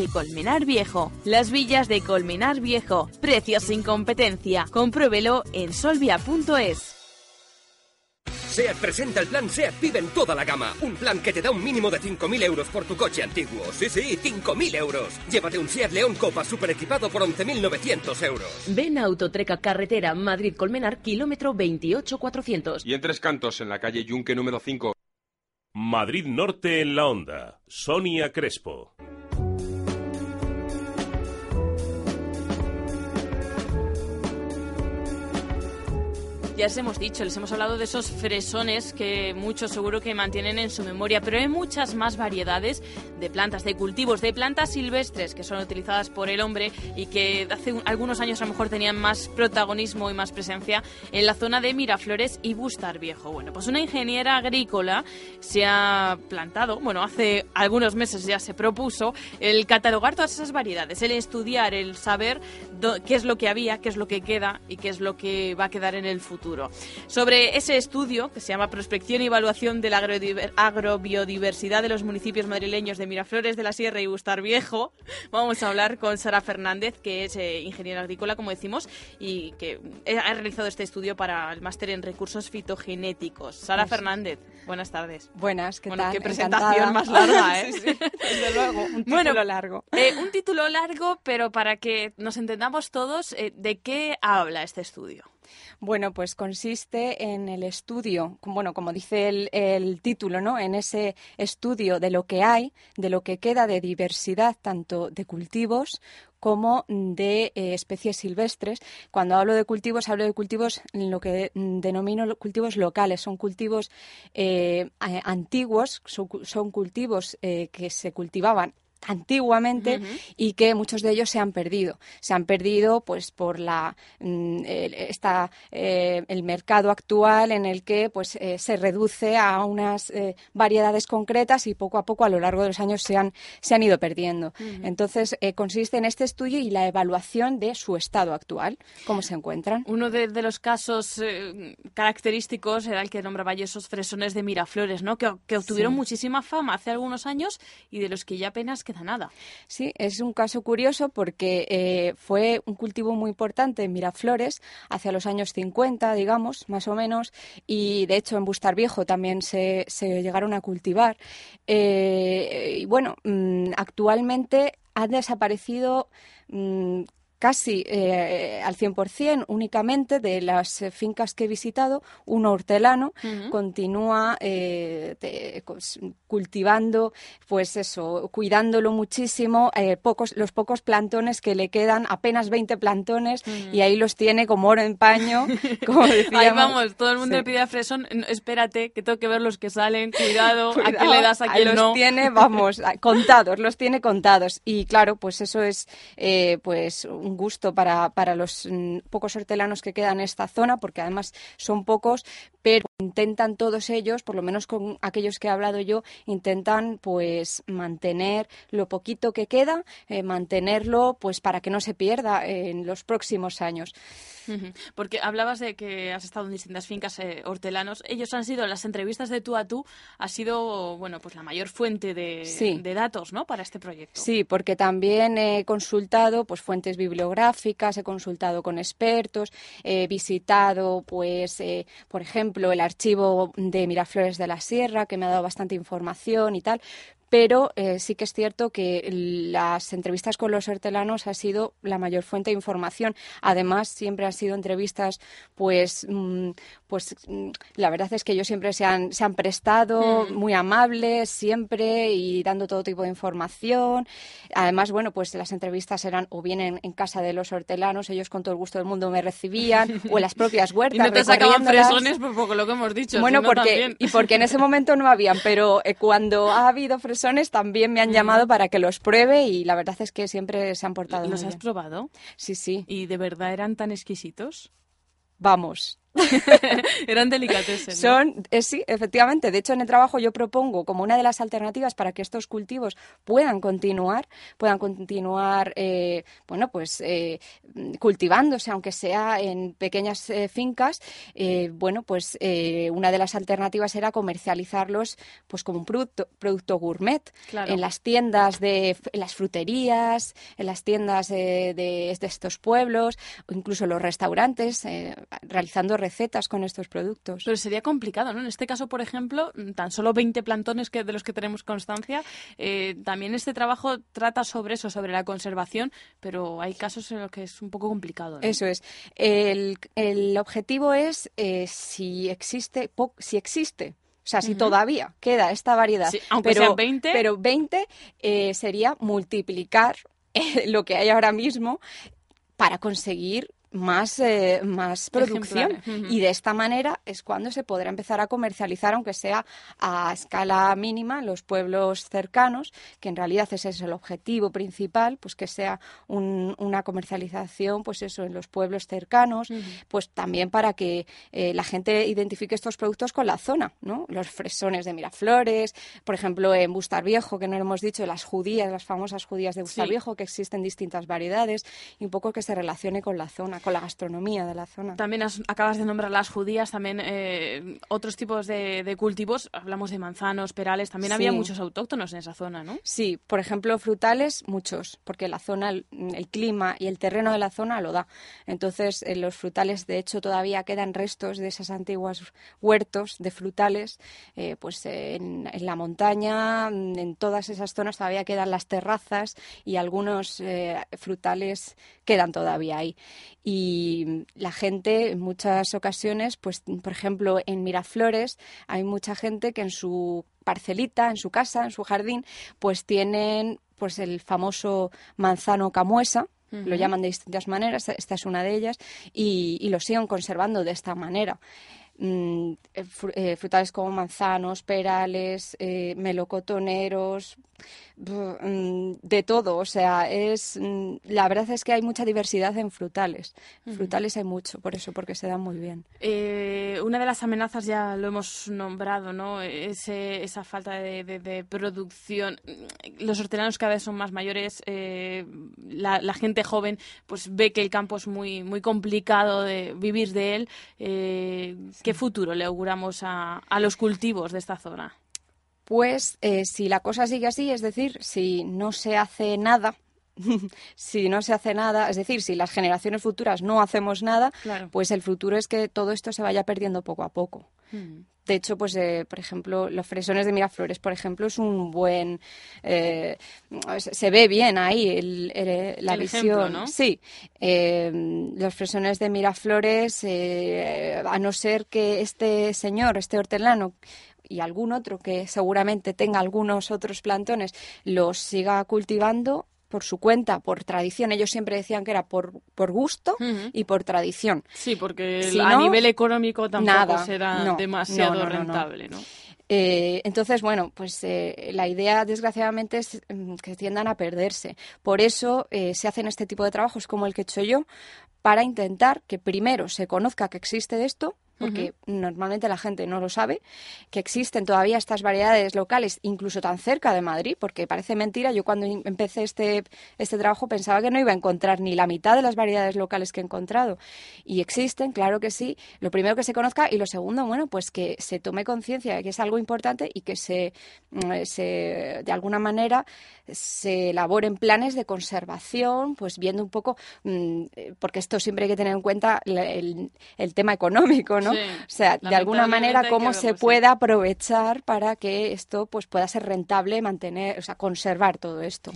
Colmenar Viejo. Las villas de Colmenar Viejo. Precios sin competencia. Compruébelo en solvia.es. SEAT presenta el plan SEAT Vive en toda la gama. Un plan que te da un mínimo de 5.000 euros por tu coche antiguo. Sí, sí, 5.000 euros. Llévate un SEAT León Copa super equipado por 11.900 euros. Ven a Autotreca Carretera Madrid-Colmenar, kilómetro 28400. Y en Tres Cantos, en la calle Yunque número 5. Madrid Norte en la Onda. Sonia Crespo. Ya les hemos dicho, les hemos hablado de esos fresones que muchos seguro que mantienen en su memoria, pero hay muchas más variedades de plantas, de cultivos, de plantas silvestres que son utilizadas por el hombre y que hace un- algunos años a lo mejor tenían más protagonismo y más presencia en la zona de Miraflores y Bustar Viejo. Bueno, pues una ingeniera agrícola se ha plantado, bueno, hace algunos meses ya se propuso el catalogar todas esas variedades, el estudiar, el saber qué es lo que había, qué es lo que queda y qué es lo que va a quedar en el futuro. Sobre ese estudio, que se llama Prospección y Evaluación de la agrobiodiversidad de los municipios madrileños de Miraflores de la Sierra y Bustar Viejo, vamos a hablar con Sara Fernández, que es eh, ingeniera agrícola, como decimos, y que eh, ha realizado este estudio para el máster en recursos fitogenéticos. Sara Pues- Fernández, buenas tardes. Buenas, ¿qué Bueno, tal? qué presentación Encantada. más larga, ¿eh? Sí, sí, desde luego, un título Bueno, largo. Eh, un título largo, pero para que nos entendamos todos, eh, ¿de qué habla este estudio? Bueno, pues consiste en el estudio, bueno, como dice el, el título, ¿no? En ese estudio de lo que hay, de lo que queda de diversidad tanto de cultivos como de eh, especies silvestres. Cuando hablo de cultivos, hablo de cultivos, lo que denomino cultivos locales. Son cultivos eh, antiguos, son, son cultivos eh, que se cultivaban antiguamente y que muchos de ellos se han perdido. Se han perdido pues por la mm, el, esta, eh, el mercado actual en el que pues eh, se reduce a unas eh, variedades concretas y poco a poco a lo largo de los años se han, se han ido perdiendo. Entonces consiste en este estudio y la evaluación de su estado actual, cómo se encuentran. Uno de, de los casos característicos era el que nombraba yo esos fresones de Miraflores, ¿no? Que, que obtuvieron Sí. muchísima fama hace algunos años y de los que ya apenas queda nada. Sí, es un caso curioso porque eh, fue un cultivo muy importante en Miraflores hacia los años 50, digamos, más o menos, y de hecho en Bustar Viejo también se, llegaron a cultivar. Eh, y bueno, mm, actualmente han desaparecido. Casi eh, al 100% únicamente de las eh, fincas que he visitado, un hortelano Ujú. continúa eh, cultivando, pues eso, cuidándolo muchísimo, eh, pocos, los pocos plantones que le quedan, apenas 20 plantones, y ahí los tiene como oro en paño, como decíamos. Ahí vamos, todo el mundo Sí. le pide a Fresón, "No, espérate, que tengo que ver los que salen, cuidado, a quién le das, a ahí quién los no. tiene, vamos, contados, los tiene contados. Y claro, pues eso es eh, pues un gusto para, para los mm, pocos hortelanos que quedan en esta zona, porque además son pocos, pero intentan todos ellos, por lo menos con aquellos que he hablado yo, intentan pues mantener lo poquito que queda, eh, mantenerlo pues para que no se pierda en los próximos años. Porque hablabas de que has estado en distintas fincas eh, hortelanos. Ellos han sido, las entrevistas de tú a tú, ha sido, bueno, pues la mayor fuente de, de datos, ¿no? Para este proyecto. Sí, porque también he consultado, pues, fuentes bibliográficas, he consultado con expertos, he visitado, pues, eh, por ejemplo, el archivo de Miraflores de la Sierra, que me ha dado bastante información y tal pero eh, sí que es cierto que las entrevistas con los hortelanos ha sido la mayor fuente de información. Además, siempre han sido entrevistas, pues, mm, pues mm, la verdad es que ellos siempre se han, se han prestado Mm. muy amables, siempre y dando todo tipo de información. Además, bueno, pues las entrevistas eran o bien en, en casa de los hortelanos, ellos con todo el gusto del mundo me recibían, o en las propias huertas. Y no te sacaban fresones por poco lo que hemos dicho. Bueno, porque, también. y porque en ese momento no habían, pero eh, cuando ha habido fresones también me han llamado para que los pruebe y la verdad es que siempre se han portado ¿Los muy has bien. probado? Sí, sí. ¿Y de verdad eran tan exquisitos? Vamos. eran delicatessen. ¿no? Son, eh, sí, efectivamente. De hecho, en el trabajo yo propongo como una de las alternativas para que estos cultivos puedan continuar, puedan continuar, eh, bueno, pues eh, cultivándose, aunque sea en pequeñas fincas. bueno, pues una de las alternativas era comercializarlos, pues como un producto, producto gourmet Claro. en las tiendas de, en las fruterías, en las tiendas de, de estos pueblos, o incluso los restaurantes, realizando recetas con estos productos. Pero sería complicado, ¿no? En este caso, por ejemplo, mm, tan solo 20 plantones que, de los que tenemos constancia. eh, también este trabajo trata sobre eso, sobre la conservación, pero hay casos en los que es un poco complicado. ¿no? Eso es. El, el objetivo es eh, si existe, po- si existe. O sea, si todavía queda esta variedad, Sí, aunque pero, sean 20. pero 20 eh, sería multiplicar eh, lo que hay ahora mismo para conseguir más, eh, más producción. Y de esta manera es cuando se podrá empezar a comercializar, aunque sea a escala mínima, los pueblos cercanos, que en realidad ese es el objetivo principal, pues que sea un- una comercialización, pues eso, en los pueblos cercanos, pues también para que eh, la gente identifique estos productos con la zona, ¿no? Los fresones de Miraflores, por ejemplo, en Bustar Viejo, que no lo hemos dicho, las judías, las famosas judías de Bustar Sí. Viejo, que existen distintas variedades, y un poco que se relacione con la zona, con la gastronomía de la zona. También has- acabas de nombrar las judías, también eh, otros tipos de, de cultivos. Hablamos de manzanos, perales. También había muchos autóctonos en esa zona, ¿no? Sí, por ejemplo, frutales, muchos, porque la zona, el, el clima y el terreno de la zona lo da. Entonces, en los frutales, de hecho, todavía quedan restos de esas antiguas huertos de frutales, eh, pues en, en la montaña, en todas esas zonas todavía quedan las terrazas y algunos eh, frutales quedan todavía ahí. Y la gente, en muchas ocasiones, pues, por ejemplo, en Miraflores, hay mucha gente que en su parcelita, en su casa, en su jardín, pues tienen pues el famoso manzano camuesa, lo llaman de distintas maneras, esta es una de ellas, y, y lo siguen conservando de esta manera. Mm, eh, eh, frutales como manzanos, perales, eh, melocotoneros, de todo. O sea, es mm, la verdad es que hay mucha diversidad en frutales. Frutales hay mucho, por eso, porque se dan muy bien. Eh, una de las amenazas ya lo hemos nombrado, ¿no? Ese- esa falta de, de- de producción. Los hortelanos cada vez son más mayores. eh, la, la gente joven, pues ve que el campo es muy muy complicado de vivir de él. Eh, ¿Qué futuro le auguramos a, a los cultivos de esta zona? Pues eh, si la cosa sigue así, es decir, si no se hace nada, si no se hace nada, es decir, si las generaciones futuras no hacemos nada, Claro. pues el futuro es que todo esto se vaya perdiendo poco a poco. Mm. De hecho, pues, eh, por ejemplo, los fresones de Miraflores, por ejemplo, es un buen... eh, se ve bien ahí el- el- la El visión. ejemplo, ¿no? Sí. Eh, los fresones de Miraflores, a no ser que este señor, este hortelano, y algún otro que seguramente tenga algunos otros plantones, los siga cultivando por su cuenta, por tradición. Ellos siempre decían que era por, por gusto y por tradición. Sí, porque Si a no, nivel económico tampoco nada, será no, demasiado no, rentable, ¿no? Eh, entonces, bueno, pues eh, la idea, desgraciadamente, es mm, que tiendan a perderse. Por eso eh, se hacen este tipo de trabajos como el que he hecho yo, para intentar que primero se conozca que existe esto, porque normalmente la gente no lo sabe, que existen todavía estas variedades locales, incluso tan cerca de Madrid, porque parece mentira. Yo cuando empecé este, este trabajo pensaba que no iba a encontrar ni la mitad de las variedades locales que he encontrado. Y existen, claro que sí. Lo primero que se conozca y lo segundo, bueno, pues que se tome conciencia de que es algo importante y que se, mm, se de alguna manera se elaboren planes de conservación, pues viendo un poco, mm, porque esto siempre hay que tener en cuenta el, el tema económico, ¿no? O sea, de alguna manera cómo se puede aprovechar para que esto pues pueda ser rentable, mantener, o sea, conservar todo esto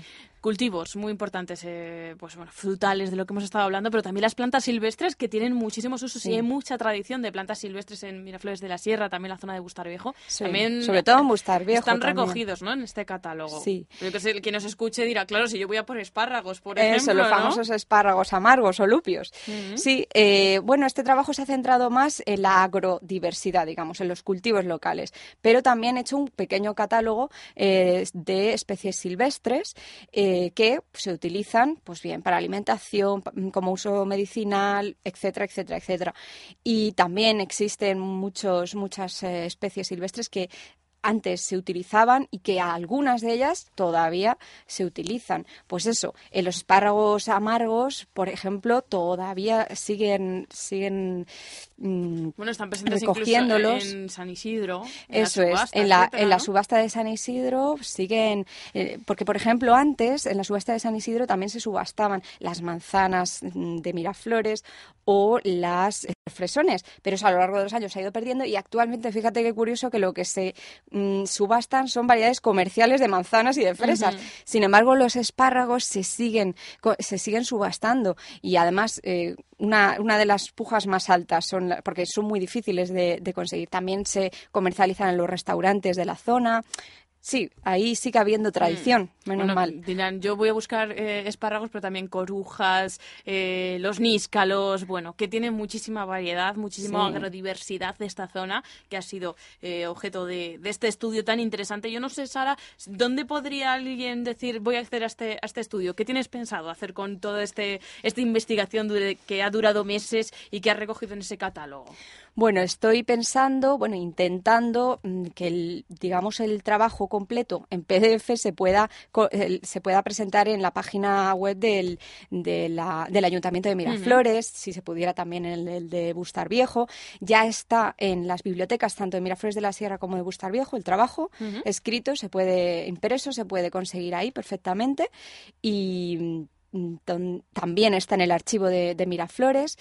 cultivos muy importantes, eh, pues bueno, frutales de lo que hemos estado hablando, pero también las plantas silvestres que tienen muchísimos usos y hay mucha tradición de plantas silvestres en Miraflores de la Sierra, también la zona de Bustar Viejo. También sobre todo en Bustar Viejo. Están recogidos, ¿no? En este catálogo. Sí. Pero que que nos escuche dirá, claro, si yo voy a por espárragos, por ejemplo. Eso, los famosos espárragos amargos o lupios. Sí, eh, bueno, este trabajo se ha centrado más en la agrodiversidad, digamos, en los cultivos locales, pero también he hecho un pequeño catálogo eh, de especies silvestres. Eh, que se utilizan pues bien para alimentación, como uso medicinal, etcétera, etcétera, etcétera. Y también existen muchos, muchas eh, especies silvestres que antes se utilizaban y que algunas de ellas todavía se utilizan. Pues eso, en los espárragos amargos, por ejemplo, todavía siguen siguen mm, bueno, están presentes recogiéndolos. en San Isidro. eso es, en la, en la subasta de San Isidro siguen, eh, porque por ejemplo antes en la subasta de San Isidro también se subastaban las manzanas mm, de Miraflores o las fresones, pero eso a lo largo de los años se ha ido perdiendo y actualmente fíjate qué curioso que lo que se mm, subastan son variedades comerciales de manzanas y de fresas. Sin embargo, los espárragos se siguen se siguen subastando y además eh, una, una, de las pujas más altas son porque son muy difíciles de, de conseguir. También se comercializan en los restaurantes de la zona. Sí, ahí sigue habiendo tradición, mm. menos mal. Dirán, yo voy a buscar eh, espárragos, pero también corujas, eh, los níscalos, bueno, que tienen muchísima variedad, muchísima agrodiversidad de esta zona, que ha sido eh, objeto de, este estudio tan interesante. Yo no sé, Sara, ¿dónde podría alguien decir, voy a acceder a este, a este estudio? ¿Qué tienes pensado hacer con toda este, esta investigación que ha durado meses y que has recogido en ese catálogo? Bueno, estoy pensando, bueno, intentando mm, que el, digamos, el trabajo completo en PDF se pueda, se pueda presentar en la página web del, del Ayuntamiento de Miraflores, si se pudiera también en el, de Bustar Viejo. Ya está en las bibliotecas, tanto de Miraflores de la Sierra como de Bustar Viejo, el trabajo escrito, se puede, impreso, se puede conseguir ahí perfectamente. Y mm, también está en el archivo de, de Miraflores.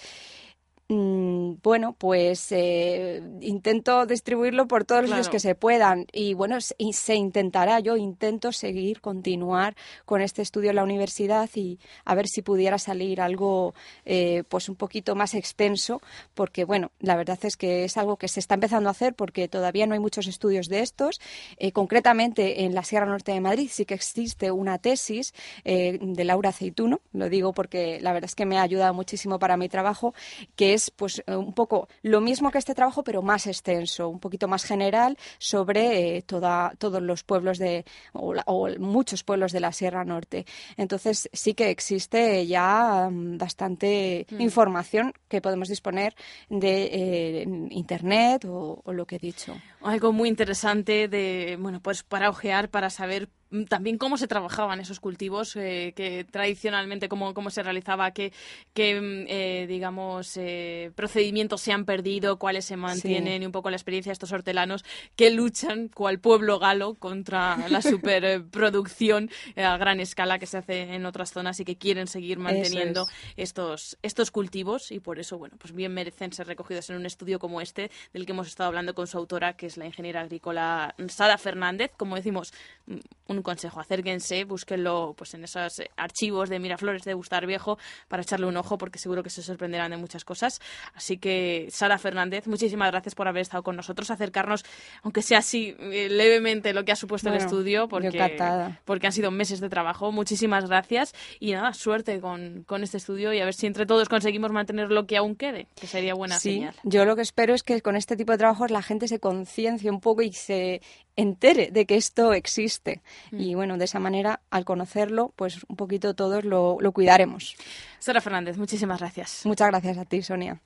Mm, bueno, pues eh, intento distribuirlo por todos los que se puedan y bueno, se, se, intentará. Yo intento seguir, continuar con este estudio en la universidad y a ver si pudiera salir algo eh, pues un poquito más extenso, porque bueno, la verdad es que es algo que se está empezando a hacer porque todavía no hay muchos estudios de estos. Eh, concretamente en la Sierra Norte de Madrid sí que existe una tesis de Laura Aceituno, lo digo porque la verdad es que me ha ayudado muchísimo para mi trabajo, que es pues eh, un poco lo mismo que este trabajo, pero más extenso, un poquito más general sobre eh, toda, todos los pueblos de o, muchos pueblos de la Sierra Norte. Entonces sí que existe ya mm, bastante mm. información que podemos disponer de eh, internet o, o lo que he dicho. Algo muy interesante de bueno pues para ojear para saber también cómo se trabajaban esos cultivos, eh, que tradicionalmente cómo, cómo se realizaba, qué, qué mm, eh, digamos, eh, procedimientos se han perdido, cuáles se mantienen y un poco la experiencia de estos hortelanos que luchan cual pueblo galo contra la superproducción a gran escala que se hace en otras zonas y que quieren seguir manteniendo estos, estos cultivos y por eso, bueno, pues bien merecen ser recogidos en un estudio como este del que hemos estado hablando con su autora, que es la ingeniera agrícola Sada Fernández, como decimos, mm, un consejo, acérquense, búsquenlo pues en esos archivos de Miraflores de Bustar Viejo para echarle un ojo porque seguro que se sorprenderán de muchas cosas. Así que Sara Fernández, muchísimas gracias por haber estado con nosotros, acercarnos, aunque sea así eh, levemente lo que ha supuesto el estudio, porque, porque han sido meses de trabajo. Muchísimas gracias y nada, suerte con, con, este estudio y a ver si entre todos conseguimos mantener lo que aún quede, que sería buena sí, señal. Yo lo que espero es que con este tipo de trabajos la gente se conciencie un poco y se entere de que esto existe. Mm. Y bueno, de esa manera, al conocerlo, pues un poquito todos lo, lo cuidaremos. Sara Fernández, muchísimas gracias. Muchas gracias a ti, Sonia.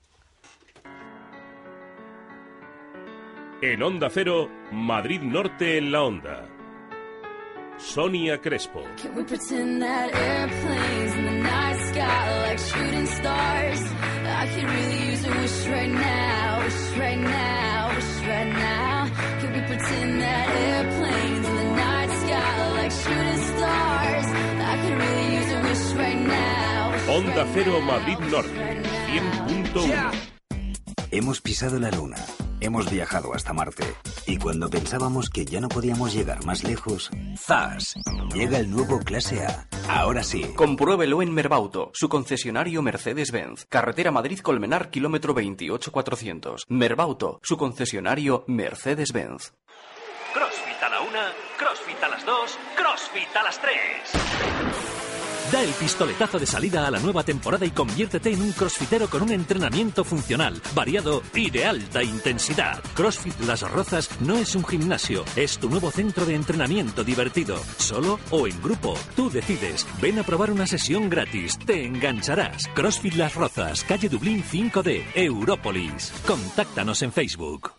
En Onda Cero, Madrid Norte en la Onda. Sonia Crespo. Onda Cero Madrid Norte, right now. 100.1. Hemos pisado la luna, hemos viajado hasta Marte y cuando pensábamos que ya no podíamos llegar más lejos, ¡zas! Llega el nuevo Clase A. Ahora sí. Compruébelo en Merbauto, su concesionario Mercedes-Benz. Carretera Madrid-Colmenar, kilómetro 28400. Merbauto, su concesionario Mercedes-Benz. CrossFit a la una, CrossFit a las dos, CrossFit a las tres. Da el pistoletazo de salida a la nueva temporada y conviértete en un crossfitero con un entrenamiento funcional, variado y de alta intensidad. CrossFit Las Rozas no es un gimnasio, es tu nuevo centro de entrenamiento divertido, solo o en grupo. Tú decides. Ven a probar una sesión gratis, te engancharás. CrossFit Las Rozas, calle Dublín 5D, Európolis. Contáctanos en Facebook.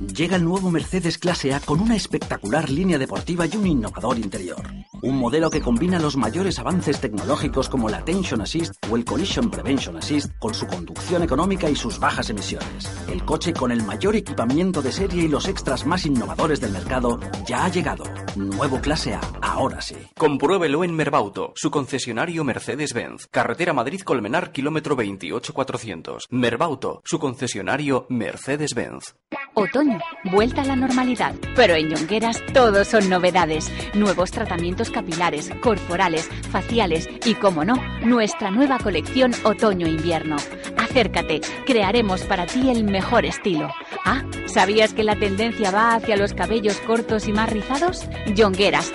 Llega el nuevo Mercedes Clase A con una espectacular línea deportiva y un innovador interior. Un modelo que combina los mayores avances tecnológicos como la Attention Assist o el Collision Prevention Assist con su conducción económica y sus bajas emisiones. El coche con el mayor equipamiento de serie y los extras más innovadores del mercado ya ha llegado. Nuevo Clase A, ahora sí. Compruébelo en Merbauto, su concesionario Mercedes-Benz. Carretera Madrid-Colmenar, kilómetro 28400. Merbauto, su concesionario Mercedes-Benz. Otoño, vuelta a la normalidad. Pero en Yongueras todo son novedades. Nuevos tratamientos capilares, corporales, faciales y, como no, nuestra nueva colección Otoño-Invierno. Acércate, crearemos para ti el mejor estilo. Ah, ¿sabías que la tendencia va hacia los cabellos cortos y más rizados? Yongueras,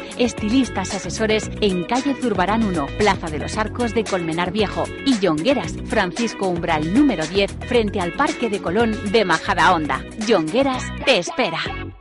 estilistas asesores en calle Zurbarán 1, Plaza de los Arcos de Colmenar Viejo. Y Yongueras, Francisco Umbral número 10, frente al Parque de Colón de Majadahonda. Yongueras te espera.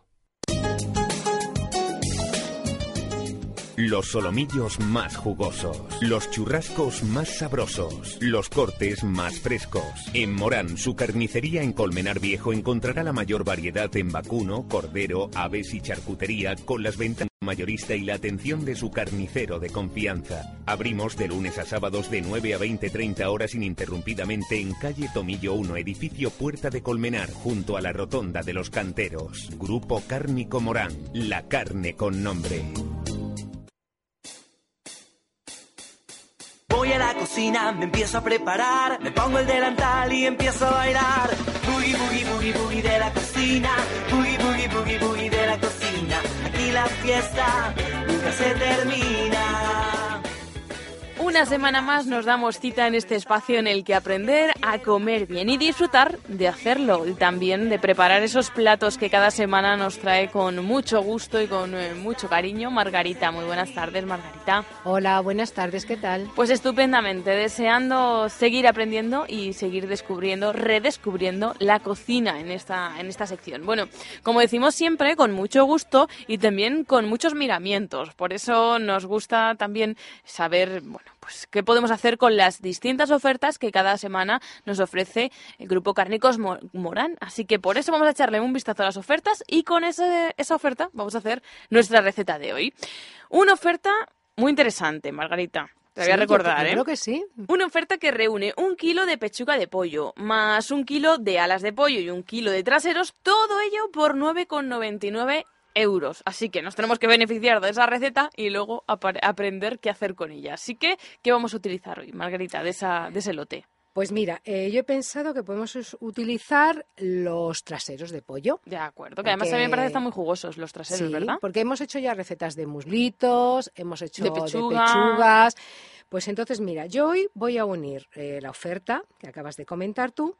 Los solomillos más jugosos, los churrascos más sabrosos, los cortes más frescos. En Morán, su carnicería en Colmenar Viejo encontrará la mayor variedad en vacuno, cordero, aves y charcutería con las ventas mayorista y la atención de su carnicero de confianza. Abrimos de lunes a sábados de 9 a 20-30 horas ininterrumpidamente en calle Tomillo 1, edificio Puerta de Colmenar, junto a la Rotonda de los Canteros. Grupo Cárnico Morán, la carne con nombre. Voy a la cocina, me empiezo a preparar, me pongo el delantal y empiezo a bailar. Boogie, boogie, boogie, boogie de la cocina, boogie, boogie, boogie, boogie de la cocina. Aquí la fiesta nunca se termina. Una semana más nos damos cita en este espacio en el que aprender a comer bien y disfrutar de hacerlo y también de preparar esos platos que cada semana nos trae con mucho gusto y con eh, mucho cariño Margarita. Muy buenas tardes, Margarita. Hola, buenas tardes, ¿qué tal? Pues estupendamente, deseando seguir aprendiendo y seguir descubriendo, redescubriendo la cocina en esta, en esta sección. Bueno, como decimos siempre, con mucho gusto y también con muchos miramientos. Por eso nos gusta también saber, bueno, pues qué podemos hacer con las distintas ofertas que cada semana nos ofrece el Grupo Cárnicos Mo- Morán. Así que por eso vamos a echarle un vistazo a las ofertas y con ese- esa oferta vamos a hacer nuestra receta de hoy. Una oferta muy interesante, Margarita. Te voy Sí, a yo- recordar, yo ¿eh? creo que sí. Una oferta que reúne un kilo de pechuga de pollo, más un kilo de alas de pollo y un kilo de traseros, todo ello por 9,99 euros. Así que nos tenemos que beneficiar de esa receta y luego aprender qué hacer con ella. Así que, ¿qué vamos a utilizar hoy, Margarita, de, esa, de ese lote? Pues mira, eh, yo he pensado que podemos utilizar los traseros de pollo. De acuerdo, que además a mí me parece que están muy jugosos los traseros, sí, ¿verdad? porque hemos hecho ya recetas de muslitos, hemos hecho De de, pechuga. pechugas. Pues entonces, mira, yo hoy voy a unir eh, la oferta que acabas de comentar tú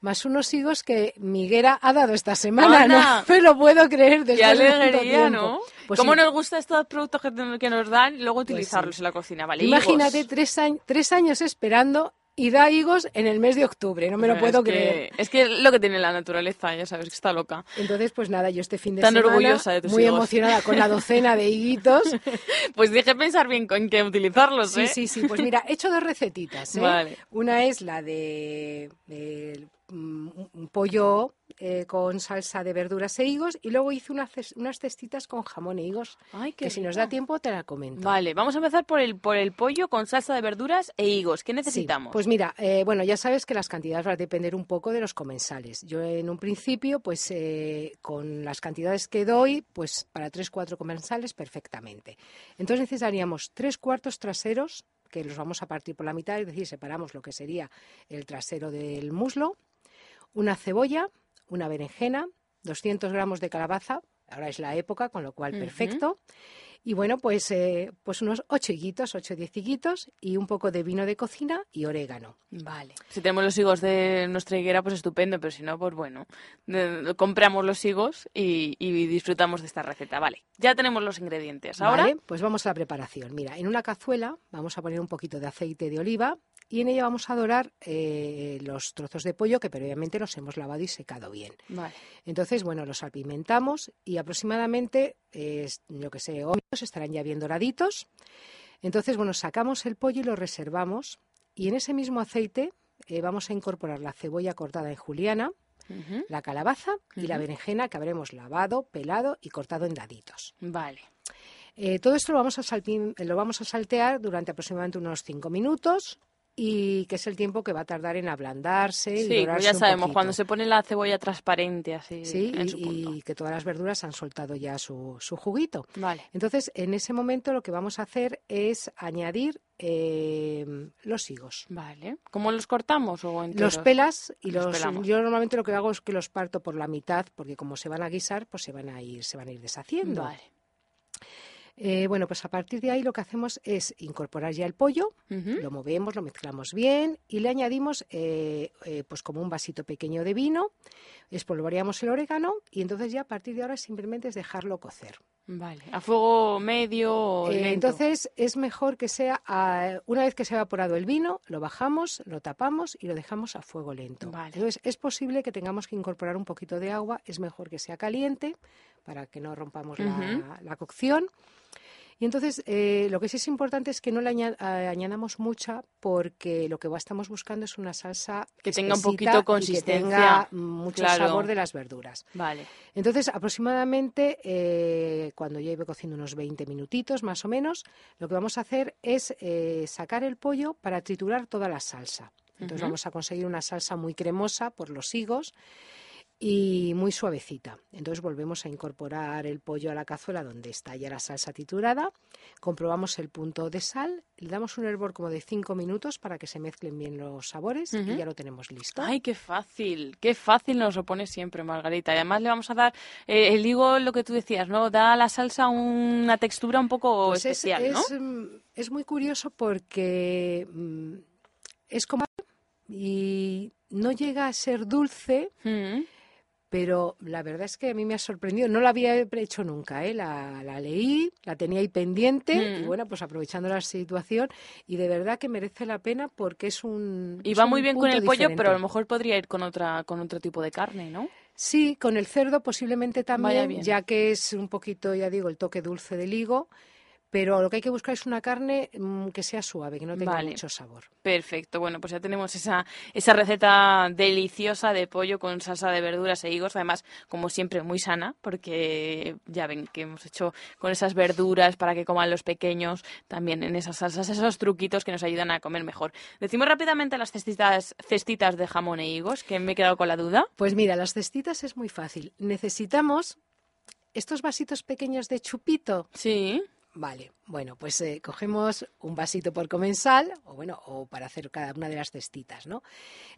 más unos higos que Miguera ha dado esta semana, ¿no? Me lo puedo creer después Qué alegría, ¿no? Pues ¿Cómo nos gustan estos productos que, nos dan y luego pues utilizarlos en la cocina? Vale, Imagínate tres, tres años esperando y da higos en el mes de octubre, no me lo puedo creer. es que lo que tiene la naturaleza, ya sabes que está loca. Entonces, pues nada, yo este fin de Tan semana orgullosa de tus muy emocionada con la docena de higuitos. pues dije pensar bien con qué utilizarlos, ¿eh? Sí, sí, sí, pues mira, he hecho dos recetitas, ¿eh? Una es la de, de un pollo eh, con salsa de verduras e higos y luego hice unas, unas cestitas con jamón e higos Ay, que si nos da tiempo te la comento. Vale, vamos a empezar por el, por el pollo con salsa de verduras e higos. ¿Qué necesitamos? pues mira, eh, bueno, ya sabes que las cantidades van a depender un poco de los comensales. Yo en un principio, pues eh, con las cantidades que doy, pues para tres, cuatro comensales perfectamente. Entonces necesitaríamos tres cuartos traseros que los vamos a partir por la mitad, es decir, separamos lo que sería el trasero del muslo, una cebolla, una berenjena, 200 gramos de calabaza, ahora es la época, con lo cual perfecto. Y bueno, pues, eh, pues unos 8 higuitos, 8 10 higuitos y un poco de vino de cocina y orégano. Vale. Si tenemos los higos de nuestra higuera, pues estupendo, pero si no, pues bueno, compramos los higos y, y, disfrutamos de esta receta. Vale, ya tenemos los ingredientes. Ahora, vale, pues vamos a la preparación. Mira, en una cazuela vamos a poner un poquito de aceite de oliva y en ella vamos a dorar eh, los trozos de pollo que previamente los hemos lavado y secado bien. Entonces, bueno, los salpimentamos y aproximadamente, eh, yo que sé, minutos estarán ya bien doraditos. Entonces, bueno, sacamos el pollo y lo reservamos y en ese mismo aceite eh, vamos a incorporar la cebolla cortada en juliana, la calabaza y la berenjena que habremos lavado, pelado y cortado en daditos. Vale. todo esto lo vamos, a lo vamos a saltear durante aproximadamente unos 5 minutos y que es el tiempo que va a tardar en ablandarse y sí, pues ya sabemos, cuando se pone la cebolla transparente así sí, y, que todas las verduras han soltado ya su, su juguito. Vale. Entonces, en ese momento lo que vamos a hacer es añadir eh, los higos. Vale. ¿Cómo los cortamos o Los pelas y los, yo normalmente lo que hago es que los parto por la mitad porque como se van a guisar, pues se van a ir se van a ir deshaciendo. Vale. Eh, bueno, pues a partir de ahí lo que hacemos es incorporar ya el pollo, lo movemos, lo mezclamos bien y le añadimos eh, eh, pues como un vasito pequeño de vino, espolvoreamos el orégano y entonces ya a partir de ahora simplemente es dejarlo cocer. Vale, a fuego medio. entonces es mejor que sea, una vez que se ha evaporado el vino, lo bajamos, lo tapamos y lo dejamos a fuego lento. Entonces es posible que tengamos que incorporar un poquito de agua, es mejor que sea caliente para que no rompamos la cocción. Y entonces, eh, lo que sí es importante es que no le añadamos mucha porque lo que estamos buscando es una salsa que tenga un poquito consistencia, que tenga mucho sabor de las verduras. Vale. Entonces, aproximadamente eh, cuando ya iba cociendo unos 20 minutitos más o menos, lo que vamos a hacer es eh, sacar el pollo para triturar toda la salsa. Entonces vamos a conseguir una salsa muy cremosa por los higos y muy suavecita. Entonces volvemos a incorporar el pollo a la cazuela donde está ya la salsa triturada, comprobamos el punto de sal, le damos un hervor como de 5 minutos para que se mezclen bien los sabores y ya lo tenemos listo. ¡Ay, qué fácil! ¡Qué fácil nos lo pone siempre, Margarita! Y además le vamos a dar, eh, el higo, lo que tú decías, ¿no? Da a la salsa una textura un poco pues especial, es, ¿no? Mm, es, muy curioso porque mm, es como... y no llega a ser dulce pero la verdad es que a mí me ha sorprendido. No la había hecho nunca, ¿eh? la, la leí, la tenía ahí pendiente y mm. bueno, pues aprovechando la situación y de verdad que merece la pena porque es un... Y va muy bien con el pollo, pero a lo mejor podría ir con, otra, con otro tipo de carne, ¿no? Sí, con el cerdo posiblemente también, ya que es un poquito, ya digo, el toque dulce del higo pero lo que hay que buscar es una carne mm, que sea suave, que no tenga mucho sabor. Perfecto, bueno, pues ya tenemos esa, esa receta deliciosa de pollo con salsa de verduras e higos, además, como siempre, muy sana, porque ya ven que hemos hecho con esas verduras para que coman los pequeños, también en esas salsas, esos truquitos que nos ayudan a comer mejor. Decimos rápidamente las cestitas, cestitas de jamón e higos, que me he quedado con la duda. Pues mira, las cestitas es muy fácil. Necesitamos estos vasitos pequeños de chupito. Sí Vale, bueno, pues eh, cogemos un vasito por comensal, o bueno, o para hacer cada una de las cestitas, ¿no?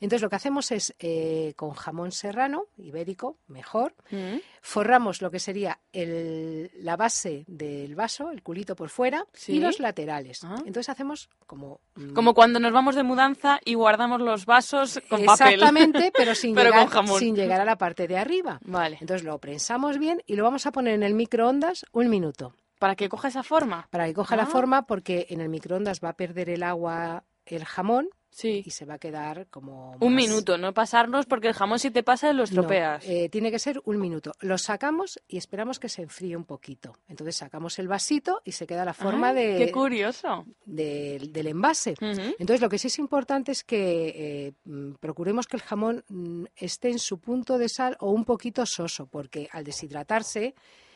Entonces lo que hacemos es eh, con jamón serrano, ibérico, mejor, Mm. forramos lo que sería el- la base del vaso, el culito por fuera, Sí. y los laterales. Ah. Entonces hacemos como... mm, Como cuando nos vamos de mudanza y guardamos los vasos con papel. Exactamente, pero sin, Pero llegar, con jamón. sin llegar a la parte de arriba. Vale. Entonces lo prensamos bien y lo vamos a poner en el microondas un minuto. Para que coja esa forma. Para que coja la Ah. forma porque en el microondas va a perder el agua el jamón Sí. y se va a quedar como... Un minuto, no pasarnos porque el jamón si te pasa lo No, estropeas. eh, tiene que ser un minuto. Lo sacamos y esperamos que se enfríe un poquito. Entonces sacamos el vasito y se queda la forma Ay, de, Qué curioso. del- del envase. Entonces, lo que sí es importante es que eh, mm, procuremos que el jamón mm, esté en su punto de sal o un poquito soso, porque al deshidratarse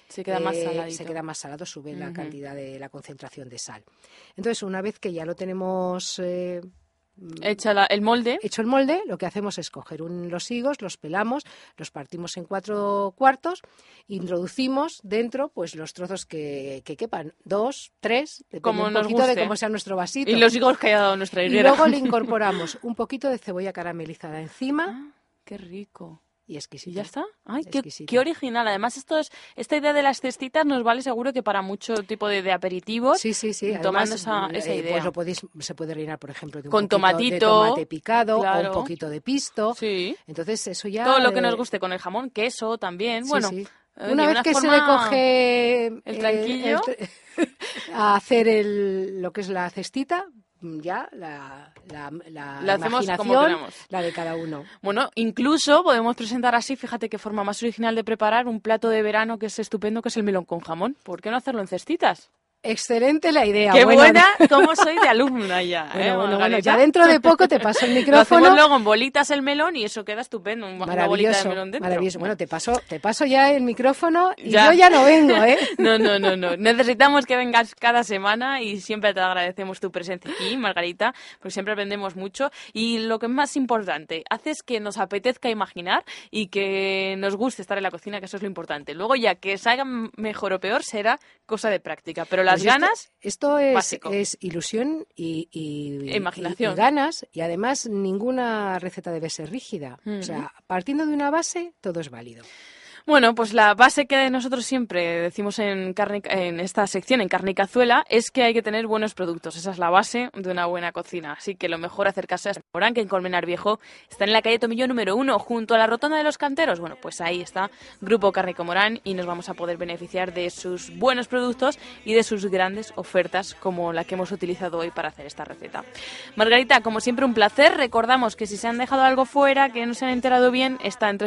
Se queda más eh, saladito. se queda más salado, sube la cantidad de la concentración de sal. Entonces, una vez que ya lo tenemos eh, Echa la- el molde. hecho el molde, lo que hacemos es coger un- los higos, los pelamos, los partimos en cuatro cuartos, introducimos dentro pues los trozos que, que quepan, dos, tres, depende Como un poquito de cómo sea nuestro vasito. Y los higos que haya dado nuestra Y higuera. luego le incorporamos un poquito de cebolla caramelizada encima. Qué rico. Y exquisito. ¿Y ya está? Ay, qué, original. Además, esto es, esta idea de las cestitas nos vale seguro que para mucho tipo de, de aperitivos. Sí, sí, sí. Tomando Además, esa, esa eh, idea. Pues lo podéis, se puede rellenar, por ejemplo, de un Con tomatito, de tomate picado o un poquito de pisto. Sí. Entonces, eso ya... Todo lo que eh, nos guste con el jamón, queso también. Sí, bueno, sí. eh, Una vez que se le coge el eh, tranquillo. el- a hacer el, lo que es la cestita, ya la, la, la como imaginación, queramos. la de cada uno. Bueno, incluso podemos presentar así, fíjate qué forma más original de preparar un plato de verano que es estupendo, que es el melón con jamón. ¿Por qué no hacerlo en cestitas? Excelente la idea. Qué Bueno, buena, cómo soy de alumna ya. Bueno, ¿eh, bueno, ya dentro de poco te paso el micrófono. luego en bolitas el melón y eso queda estupendo. un- Una bolita de Maravilloso, melón dentro. maravilloso. Bueno, te paso, te paso ya el micrófono y Ya. yo ya no vengo, ¿eh? No, no, no, no. Necesitamos que vengas cada semana y siempre te agradecemos tu presencia aquí, Margarita, porque siempre aprendemos mucho. Y lo que es más importante, haces que nos apetezca imaginar y que nos guste estar en la cocina, que eso es lo importante. Luego ya que salga mejor o peor será cosa de práctica, pero las Pues ganas... Esto es, ilusión y, y- E imaginación. y- y ganas y además ninguna receta debe ser rígida. O sea, partiendo de una base, todo es válido. Bueno, pues la base que nosotros siempre decimos en, en esta sección, en carne y cazuela, es que hay que tener buenos productos. Esa es la base de una buena cocina. Así que lo mejor acercarse a este restaurante que en Colmenar Viejo está en la calle Tomillo número uno, junto a la Rotonda de los Canteros. Bueno, pues ahí está Grupo Carne Comorán y nos vamos a poder beneficiar de sus buenos productos y de sus grandes ofertas como la que hemos utilizado hoy para hacer esta receta. Margarita, como siempre, un placer. Recordamos que si se han dejado algo fuera, que no se han enterado bien, está en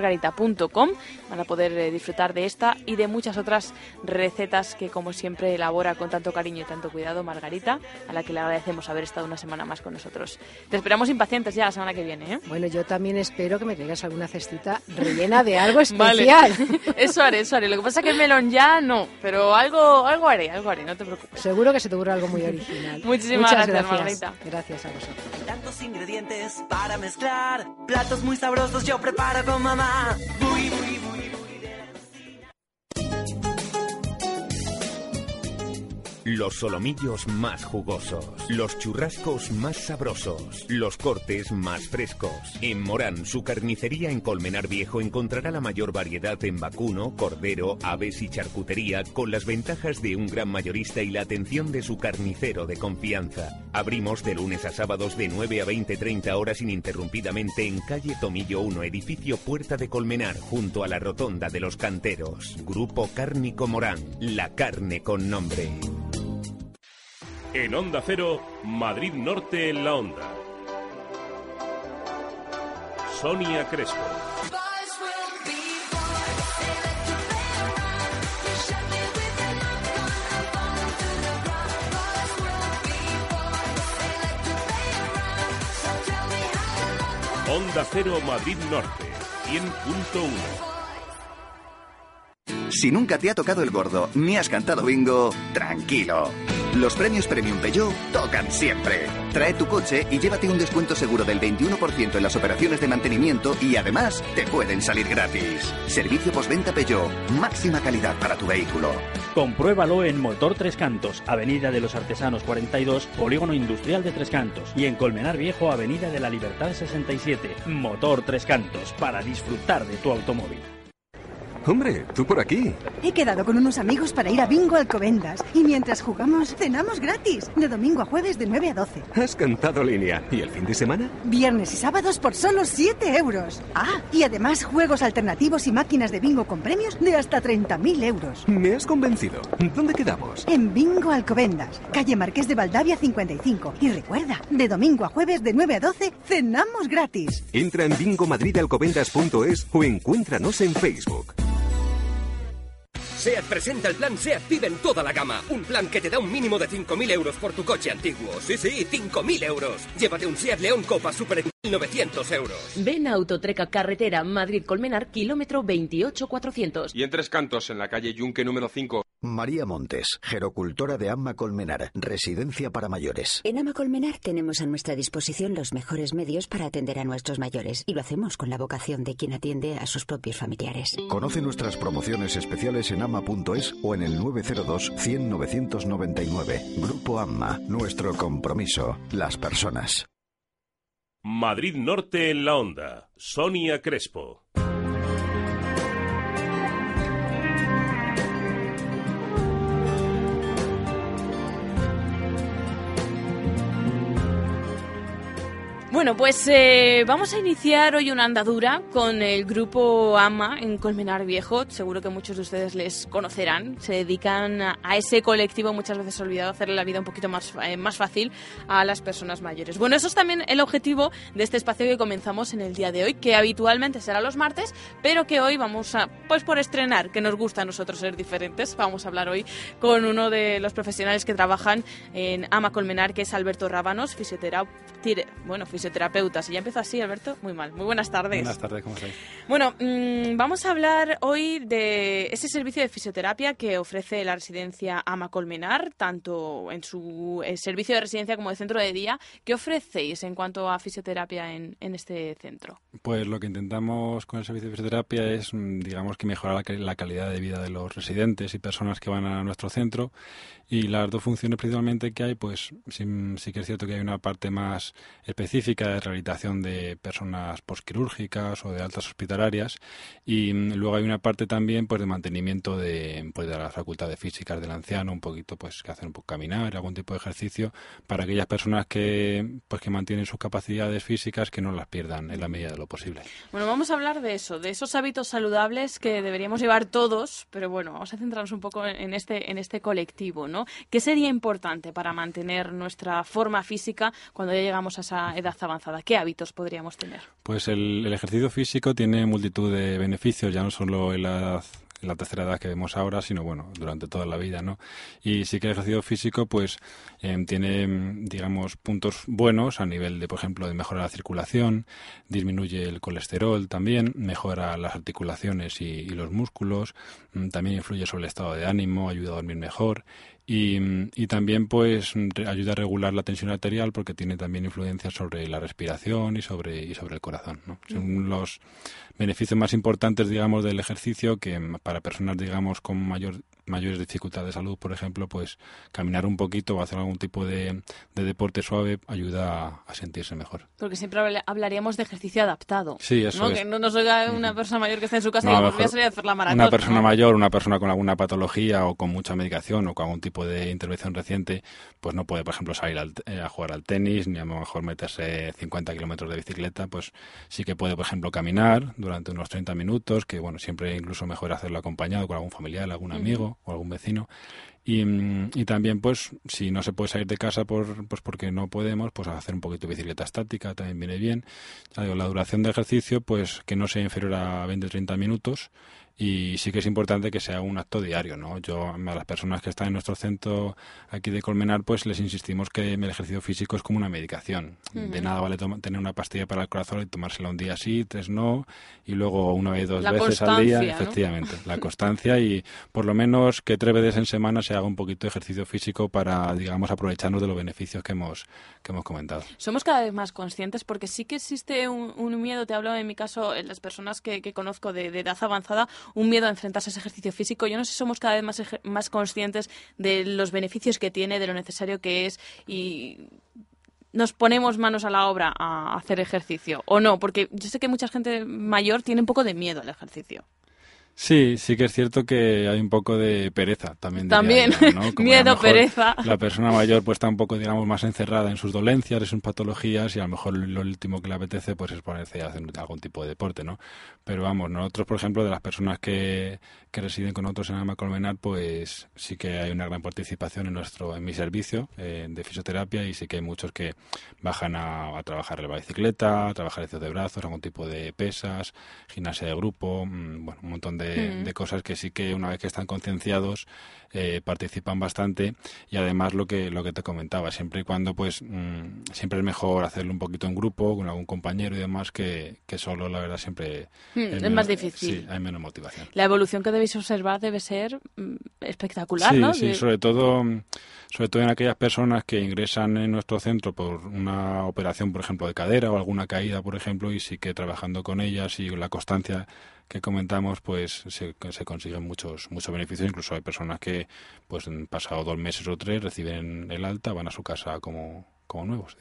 www.larrecetasdemargarita.com. Van a poder eh, disfrutar de esta y de muchas otras recetas que, como siempre, elabora con tanto cariño y tanto cuidado Margarita, a la que le agradecemos haber estado una semana más con nosotros. Te esperamos impacientes ya la semana que viene, ¿eh? Bueno, yo también espero que me traigas alguna cestita rellena de algo Vale. especial. Eso haré, eso haré. Lo que pasa es que el melón ya no, pero algo, algo haré, algo haré, no te preocupes. Seguro que se te ocurre algo muy original. Muchísimas Muchas gracias, gracias. Margarita. Gracias a vosotros. Tantos ingredientes para mezclar, platos muy sabrosos yo preparo con mamá. Boogie, Los solomillos más jugosos, los churrascos más sabrosos, los cortes más frescos. En Morán, su carnicería en Colmenar Viejo encontrará la mayor variedad en vacuno, cordero, aves y charcutería con las ventajas de un gran mayorista y la atención de su carnicero de confianza. Abrimos de lunes a sábados de 9 a 20-30 horas ininterrumpidamente en calle Tomillo 1, edificio Puerta de Colmenar, junto a la Rotonda de los Canteros. Grupo Cárnico Morán, la carne con nombre. En Onda Cero, Madrid Norte en la Onda. Sonia Crespo. Onda Cero Madrid Norte, 100.1. Si nunca te ha tocado el gordo ni has cantado bingo, tranquilo. Los premios Premium Peugeot tocan siempre. Trae tu coche y llévate un descuento seguro del 21% en las operaciones de mantenimiento y además te pueden salir gratis. Servicio postventa Peugeot, máxima calidad para tu vehículo. Compruébalo en Motor Tres Cantos, Avenida de los Artesanos 42, Polígono Industrial de Tres Cantos y en Colmenar Viejo, Avenida de la Libertad 67. Motor Tres Cantos, para disfrutar de tu automóvil. Hombre, tú por aquí. He quedado con unos amigos para ir a Bingo Alcobendas. Y mientras jugamos, cenamos gratis. De domingo a jueves de 9 a 12. Has cantado línea. ¿Y el fin de semana? Viernes y sábados por solo 7 euros. Ah, y además juegos alternativos y máquinas de bingo con premios de hasta 30.000 euros. Me has convencido. ¿Dónde quedamos? En Bingo Alcobendas, calle Marqués de Valdavia 55. Y recuerda, de domingo a jueves de 9 a 12, cenamos gratis. Entra en bingomadridalcobendas.es o encuéntranos en Facebook. SEAT presenta el plan SEAT Vive en toda la gama. Un plan que te da un mínimo de 5.000 euros por tu coche antiguo. Sí, sí, 5.000 euros. Llévate un SEAT León Copa Super en 900 euros. Ven a Autotreca Carretera Madrid-Colmenar, kilómetro 28400. Y en Tres Cantos, en la calle Yunque número 5. María Montes, gerocultora de Amma Colmenar, residencia para mayores. En Ama Colmenar tenemos a nuestra disposición los mejores medios para atender a nuestros mayores y lo hacemos con la vocación de quien atiende a sus propios familiares. Conoce nuestras promociones especiales en ama.es o en el 902 100 999. Grupo Amma, nuestro compromiso, las personas. Madrid Norte en la onda. Sonia Crespo. Bueno, pues eh, vamos a iniciar hoy una andadura con el grupo AMA en Colmenar Viejo. Seguro que muchos de ustedes les conocerán. Se dedican a, ese colectivo, muchas veces olvidado, hacerle la vida un poquito más, eh, más fácil a las personas mayores. Bueno, eso es también el objetivo de este espacio que comenzamos en el día de hoy, que habitualmente será los martes, pero que hoy vamos a, pues por estrenar, que nos gusta a nosotros ser diferentes, vamos a hablar hoy con uno de los profesionales que trabajan en AMA Colmenar, que es Alberto Rábanos, fisioterapeuta, bueno, fisioterapeuta. Si ya empezó así, Alberto, muy mal. Muy buenas tardes. Buenas tardes, ¿cómo estáis? Bueno, mmm, vamos a hablar hoy de ese servicio de fisioterapia que ofrece la residencia Ama Colmenar, tanto en su eh, servicio de residencia como de centro de día. ¿Qué ofrecéis en cuanto a fisioterapia en, en este centro? Pues lo que intentamos con el servicio de fisioterapia es, mm, digamos, que mejorar la, calidad de vida de los residentes y personas que van a nuestro centro. Y las dos funciones principalmente que hay, pues sí, sí que es cierto que hay una parte más específica de rehabilitación de personas posquirúrgicas o de altas hospitalarias y mm, luego hay una parte también pues de mantenimiento de, pues, de las facultades físicas del anciano, un poquito pues que hacen un poco caminar, algún tipo de ejercicio para aquellas personas que pues que mantienen sus capacidades físicas que no las pierdan en la medida de lo posible. Bueno, vamos a hablar de eso, de esos hábitos saludables que deberíamos llevar todos, pero bueno, vamos a centrarnos un poco en este en este colectivo, ¿no? ¿Qué sería importante para mantener nuestra forma física cuando ya llegamos a esa edad avanzada? ¿Qué hábitos podríamos tener? Pues el, el ejercicio físico tiene multitud de beneficios, ya no solo en la edad en la tercera edad que vemos ahora, sino bueno, durante toda la vida, ¿no? Y sí que el ejercicio físico, pues, eh, tiene, digamos, puntos buenos a nivel de, por ejemplo, de mejorar la circulación, disminuye el colesterol también, mejora las articulaciones y, y los músculos, mm, también influye sobre el estado de ánimo, ayuda a dormir mejor y, y, también pues ayuda a regular la tensión arterial porque tiene también influencia sobre la respiración y sobre y sobre el corazón ¿no? son los beneficios más importantes digamos del ejercicio que para personas digamos con mayor mayores dificultades de salud, por ejemplo, pues caminar un poquito o hacer algún tipo de, de deporte suave ayuda a, a, sentirse mejor. Porque siempre hablaríamos de ejercicio adaptado. Sí, eso ¿no? es. Que no nos oiga una persona mayor que está en su casa no, y diga, voy a salir a hacer la maratón. Una persona ¿no? mayor, una persona con alguna patología o con mucha medicación o con algún tipo de intervención reciente, pues no puede, por ejemplo, salir al, eh, a jugar al tenis ni a lo mejor meterse 50 kilómetros de bicicleta, pues sí que puede, por ejemplo, caminar durante unos 30 minutos, que bueno, siempre incluso mejor hacerlo acompañado con algún familiar, algún amigo o algún vecino. Y, y, también, pues, si no se puede salir de casa por, pues porque no podemos, pues hacer un poquito de bicicleta estática también viene bien. Ya digo, la duración de ejercicio, pues que no sea inferior a 20-30 minutos y sí que es importante que sea un acto diario, ¿no? Yo a las personas que están en nuestro centro aquí de Colmenar, pues les insistimos que el ejercicio físico es como una medicación. De nada vale tener una pastilla para el corazón y tomársela un día sí, tres no, y luego una vez, dos veces al día, efectivamente, la constancia y por lo menos que tres veces en semana se haga un poquito de ejercicio físico para, digamos, aprovecharnos de los beneficios que hemos, que hemos comentado. Somos cada vez más conscientes porque sí que existe un, miedo, te hablo en mi caso, en las personas que, conozco de, de edad avanzada, un miedo a enfrentarse a ese ejercicio físico. Yo no sé si somos cada vez más, más conscientes de los beneficios que tiene, de lo necesario que es y nos ponemos manos a la obra a hacer ejercicio o no, porque yo sé que mucha gente mayor tiene un poco de miedo al ejercicio. Sí, sí que es cierto que hay un poco de pereza también. También, miedo, pereza. La persona mayor pues está un poco, digamos, más encerrada en sus dolencias, en sus patologías y a lo mejor lo último que le apetece pues es ponerse a hacer algún tipo de deporte, ¿no? Pero vamos, nosotros, por ejemplo, de las personas que, que residen con nosotros en Alma Colmenar, pues sí que hay una gran participación en nuestro en mi servicio eh, de fisioterapia y sí que hay muchos que bajan a, trabajar en la bicicleta, a trabajar el de brazos, algún tipo de pesas, gimnasia de grupo, mm, bueno, un montón de Mm. de, cosas que sí que una vez que están concienciados eh, participan bastante y además lo que lo que te comentaba siempre y cuando pues mm, siempre es mejor hacerlo un poquito en grupo con algún compañero y demás que, que solo la verdad siempre mm, es, más difícil sí hay menos motivación la evolución que debéis observar debe ser espectacular ¿no? sí sobre todo sobre todo en aquellas personas que ingresan en nuestro centro por una operación por ejemplo de cadera o alguna caída por ejemplo y sí que trabajando con ellas y la constancia que comentamos, pues se, se, consiguen muchos muchos beneficios. Incluso hay personas que, pues pasado dos meses o tres, reciben el alta, van a su casa como como nuevos.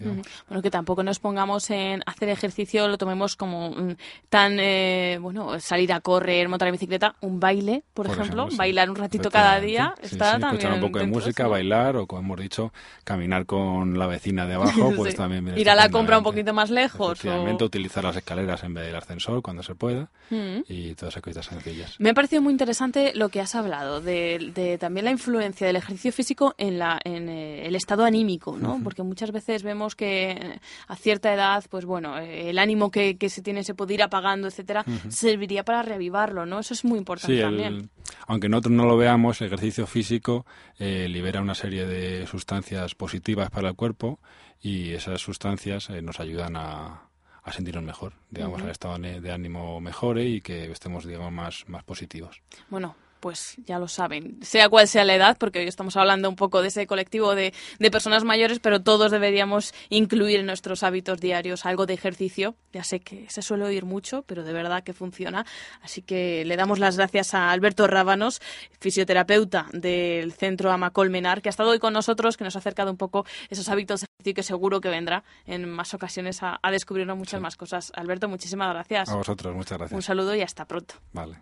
Bueno, que tampoco nos pongamos en hacer ejercicio, lo tomemos como mm, tan, eh, bueno, salir a correr, montar en bicicleta, un baile, por, ejemplo, bailar un ratito cada día, está también. Escuchar un poco de música, bailar o, como hemos dicho, caminar con la vecina de abajo, pues también. Ir a la compra un poquito más lejos. Efectivamente, utilizar las escaleras en vez del ascensor cuando se pueda y todas esas cosas sencillas. Me ha parecido muy interesante lo que has hablado de, también la influencia del ejercicio físico en, la, en eh, el estado anímico, ¿no? Porque muchas veces veces vemos que a cierta edad, pues bueno, el ánimo que, se tiene se puede ir apagando, etcétera, serviría para reavivarlo, ¿no? Eso es muy importante también. Aunque nosotros no lo veamos, el ejercicio físico eh, libera una serie de sustancias positivas para el cuerpo y esas sustancias eh, nos ayudan a, a sentirnos mejor, digamos, al estado de ánimo mejore y que estemos, digamos, más, más positivos. Bueno, pues ya lo saben, sea cual sea la edad, porque hoy estamos hablando un poco de ese colectivo de, de, personas mayores, pero todos deberíamos incluir en nuestros hábitos diarios algo de ejercicio. Ya sé que se suele oír mucho, pero de verdad que funciona. Así que le damos las gracias a Alberto Rábanos, fisioterapeuta del Centro Amacolmenar, que ha estado hoy con nosotros, que nos ha acercado un poco esos hábitos de ejercicio que seguro que vendrá en más ocasiones a, a descubrirnos muchas más cosas. Alberto, muchísimas gracias. A vosotros, muchas gracias. Un saludo y hasta pronto. Vale.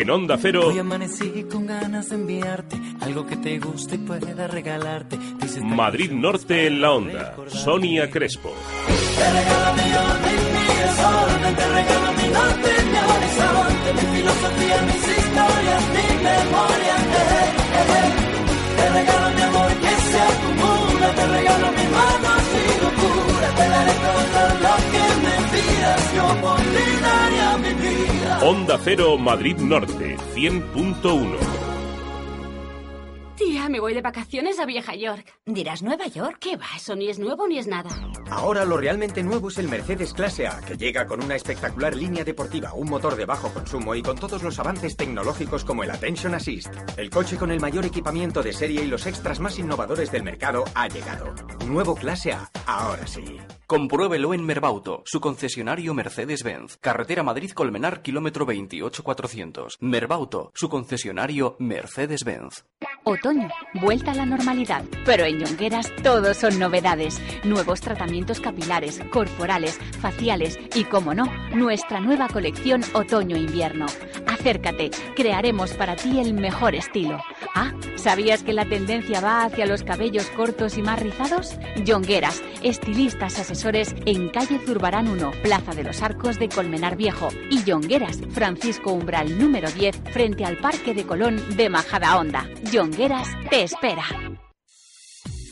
En Onda Cero. Hoy amanecí con ganas de enviarte algo que te guste y pueda regalarte. Madrid Norte en la Onda. Sonia Crespo. Te regalo mi norte, mi sol, te regalo mi norte, mi horizonte, mi filosofía, mis historias, mi memoria. Eh, eh, eh. Te regalo mi amor que se acumula, te regalo mi manos y locura, te daré todo yo por ti daría mi vida. Onda Cero Madrid Norte 100.1 Tía, me voy de vacaciones a Vieja York. ¿Dirás Nueva York? ¿Qué va? Eso ni es nuevo ni es nada. Ahora lo realmente nuevo es el Mercedes Clase A, que llega con una espectacular línea deportiva, un motor de bajo consumo y con todos los avances tecnológicos como el Attention Assist. El coche con el mayor equipamiento de serie y los extras más innovadores del mercado ha llegado. Nuevo Clase A, ahora sí. Compruébelo en Merbauto, su concesionario Mercedes-Benz. Carretera Madrid-Colmenar, kilómetro 28400. Merbauto, su concesionario Mercedes-Benz. Otoño, vuelta a la normalidad, pero en Yongueras todos son novedades. Nuevos tratamientos capilares, corporales, faciales y, como no, nuestra nueva colección otoño-invierno. Acércate, crearemos para ti el mejor estilo. Ah, ¿sabías que la tendencia va hacia los cabellos cortos y más rizados? Yongueras, estilistas asesores en calle Zurbarán 1, Plaza de los Arcos de Colmenar Viejo. Y Yongueras, Francisco Umbral número 10, frente al Parque de Colón de Majada Honda. Yongueras te espera.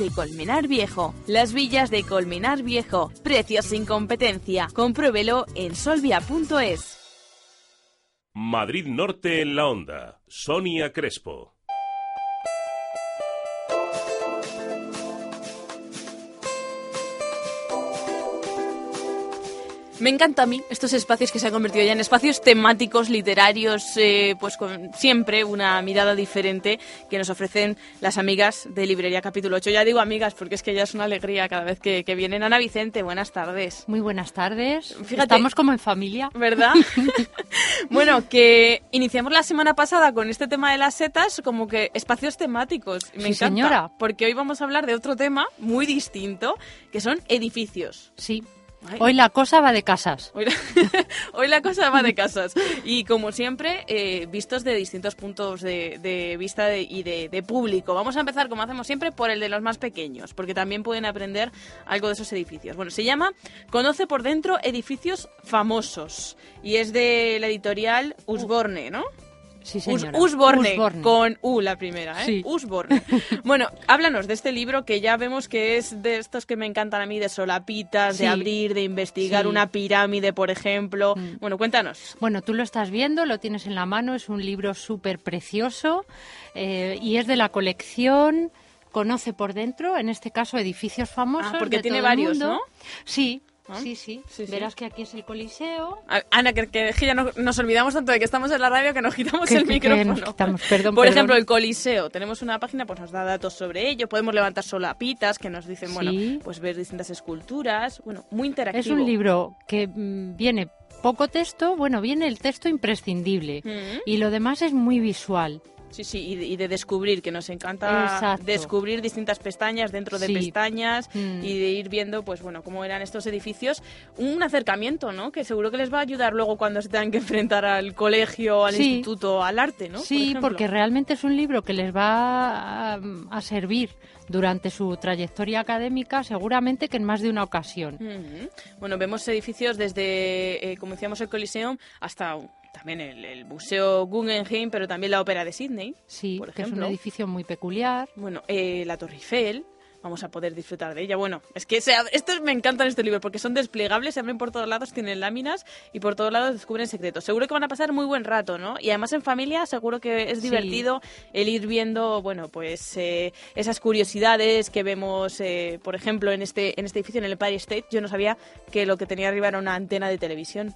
de Colmenar Viejo. Las villas de Colmenar Viejo. Precios sin competencia. Compruébelo en solvia.es. Madrid Norte en la onda. Sonia Crespo. Me encanta a mí estos espacios que se han convertido ya en espacios temáticos, literarios, eh, pues con siempre una mirada diferente que nos ofrecen las amigas de Librería Capítulo 8. Ya digo amigas porque es que ya es una alegría cada vez que, que vienen. Ana Vicente, buenas tardes. Muy buenas tardes. Fíjate, Estamos como en familia. ¿Verdad? bueno, que iniciamos la semana pasada con este tema de las setas, como que espacios temáticos. Me Sí, encanta, señora. Porque hoy vamos a hablar de otro tema muy distinto, que son edificios. Sí. Ay. Hoy la cosa va de casas. Hoy la, hoy la cosa va de casas. Y como siempre, eh, vistos de distintos puntos de, de vista de- y de, de público. Vamos a empezar, como hacemos siempre, por el de los más pequeños, porque también pueden aprender algo de esos edificios. Bueno, se llama Conoce por dentro edificios famosos. Y es de la editorial Usborne, ¿no? Sí, Us-. Usborne, Usborne. con U la primera, ¿eh? Sí. Usborne. Bueno, háblanos de este libro que ya vemos que es de estos que me encantan a mí, de solapitas, de abrir, de investigar Sí. Mm. una pirámide, por ejemplo. Bueno, cuéntanos. Bueno, tú lo estás viendo, lo tienes en la mano, es un libro súper precioso eh, y es de la colección Conoce por dentro, en este caso edificios famosos. Ah, porque de tiene todo el varios, mundo. ¿no? Sí, Ah, sí, sí, sí, sí. Verás que aquí es el Coliseo. Ana, que, que- no- nos olvidamos tanto de que estamos en la radio que nos quitamos Que- el que- micrófono. nos quitamos, perdón, Por perdón. ejemplo, el Coliseo. Tenemos una página, pues nos da datos sobre ello. Podemos levantar solapitas que nos dicen, bueno, pues ver distintas esculturas. Bueno, muy interactivo. Es un libro que mm, viene poco texto, bueno, viene el texto imprescindible Mm. y lo demás es muy visual. Sí, sí, y de, y de descubrir, que nos encanta Exacto. descubrir distintas pestañas dentro de Sí. pestañas Mm. y de ir viendo, pues bueno, cómo eran estos edificios. Un acercamiento, ¿no? Que seguro que les va a ayudar luego cuando se tengan que enfrentar al colegio, al Sí. instituto, al arte, ¿no? Sí, porque realmente es un libro que les va a, a servir durante su trayectoria académica, seguramente que en más de una ocasión. Bueno, vemos edificios desde, eh, como decíamos, el Coliseum hasta también el, el Museo Guggenheim, pero también la Ópera de Sydney. Sí, por que es un ejemplo. edificio muy peculiar. Bueno, eh, la Torre Eiffel, vamos a poder disfrutar de ella. Bueno, es que se estos me encantan este libro porque son desplegables, se abren por todos lados, tienen láminas y por todos lados descubren secretos. Seguro que van a pasar muy buen rato, ¿no? Y además en familia seguro que es Sí. divertido el ir viendo, bueno, pues eh, esas curiosidades que vemos, eh, por ejemplo, en este, en este edificio, en el Empire State. Yo no sabía que lo que tenía arriba era una antena de televisión.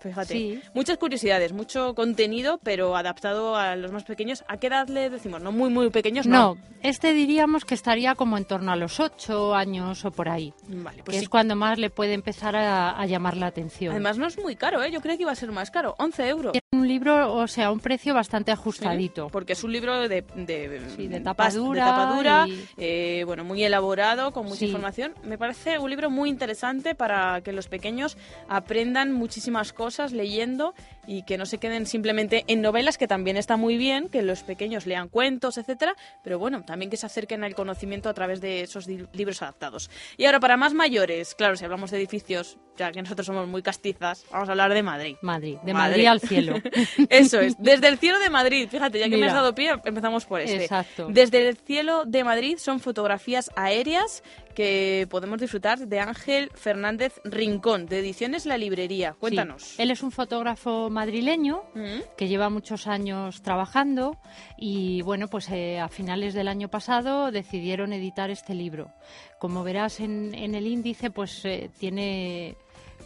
Fíjate. Sí. Muchas curiosidades, mucho contenido, pero adaptado a los más pequeños. ¿A qué edad le decimos? No muy, muy pequeños, no. No, este diríamos que estaría como en torno a los ocho años o por ahí. Vale, que pues sí. es cuando más le puede empezar a, a llamar la atención. Además no es muy caro, ¿eh? Yo creía que iba a ser más caro, 11 euros. es un libro, o sea, un precio bastante ajustadito. Porque es un libro de, de, de pas- tapa dura de tapa dura, y- eh, bueno, muy elaborado, con mucha Sí. información. Me parece un libro muy interesante para que los pequeños aprendan muchísimas cosas leyendo y que no se queden simplemente en novelas, que también está muy bien, que los pequeños lean cuentos, etcétera, pero bueno, también que se acerquen al conocimiento a través de esos libros adaptados. Y ahora, para más mayores, claro, si hablamos de edificios, ya que nosotros somos muy castizas, vamos a hablar de Madrid. Madrid, de Madrid al cielo. Eso es, desde el cielo de Madrid. Fíjate, ya que me has dado pie, empezamos por este. Exacto. Desde el cielo de Madrid son fotografías aéreas que podemos disfrutar de Ángel Fernández Rincón, de Ediciones La Librería. Cuéntanos. Él es un fotógrafo madrileño Mm. que lleva muchos años trabajando y bueno, pues eh, a finales del año pasado decidieron editar este libro. Como verás en, en el índice, pues eh, tiene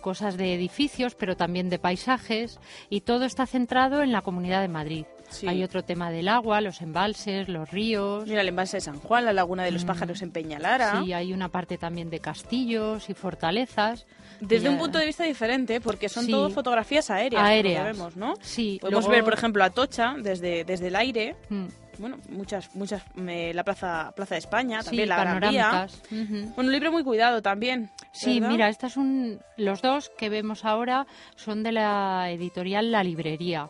cosas de edificios, pero también de paisajes y todo está centrado en la Comunidad de Madrid. Sí. Hay otro tema del agua, los embalses, los ríos. Mira, el embalse de San Juan, la Laguna de los Mm. Pájaros en Peñalara. Sí, hay una parte también de castillos y fortalezas. Desde Ya- un punto de vista diferente, porque son Sí. todo fotografías aéreas, Aéreas. vemos, ¿no? Sí, Podemos luego- ver, por ejemplo, Atocha desde, desde el aire. Mm. Bueno, muchas, muchas, eh, la plaza, plaza de España, Sí, también la Gran Vía. panorámicas. Ujú. Bueno, un libro muy cuidado también. Sí, ¿verdad? mira, estas son los dos que vemos ahora son de la editorial La Librería,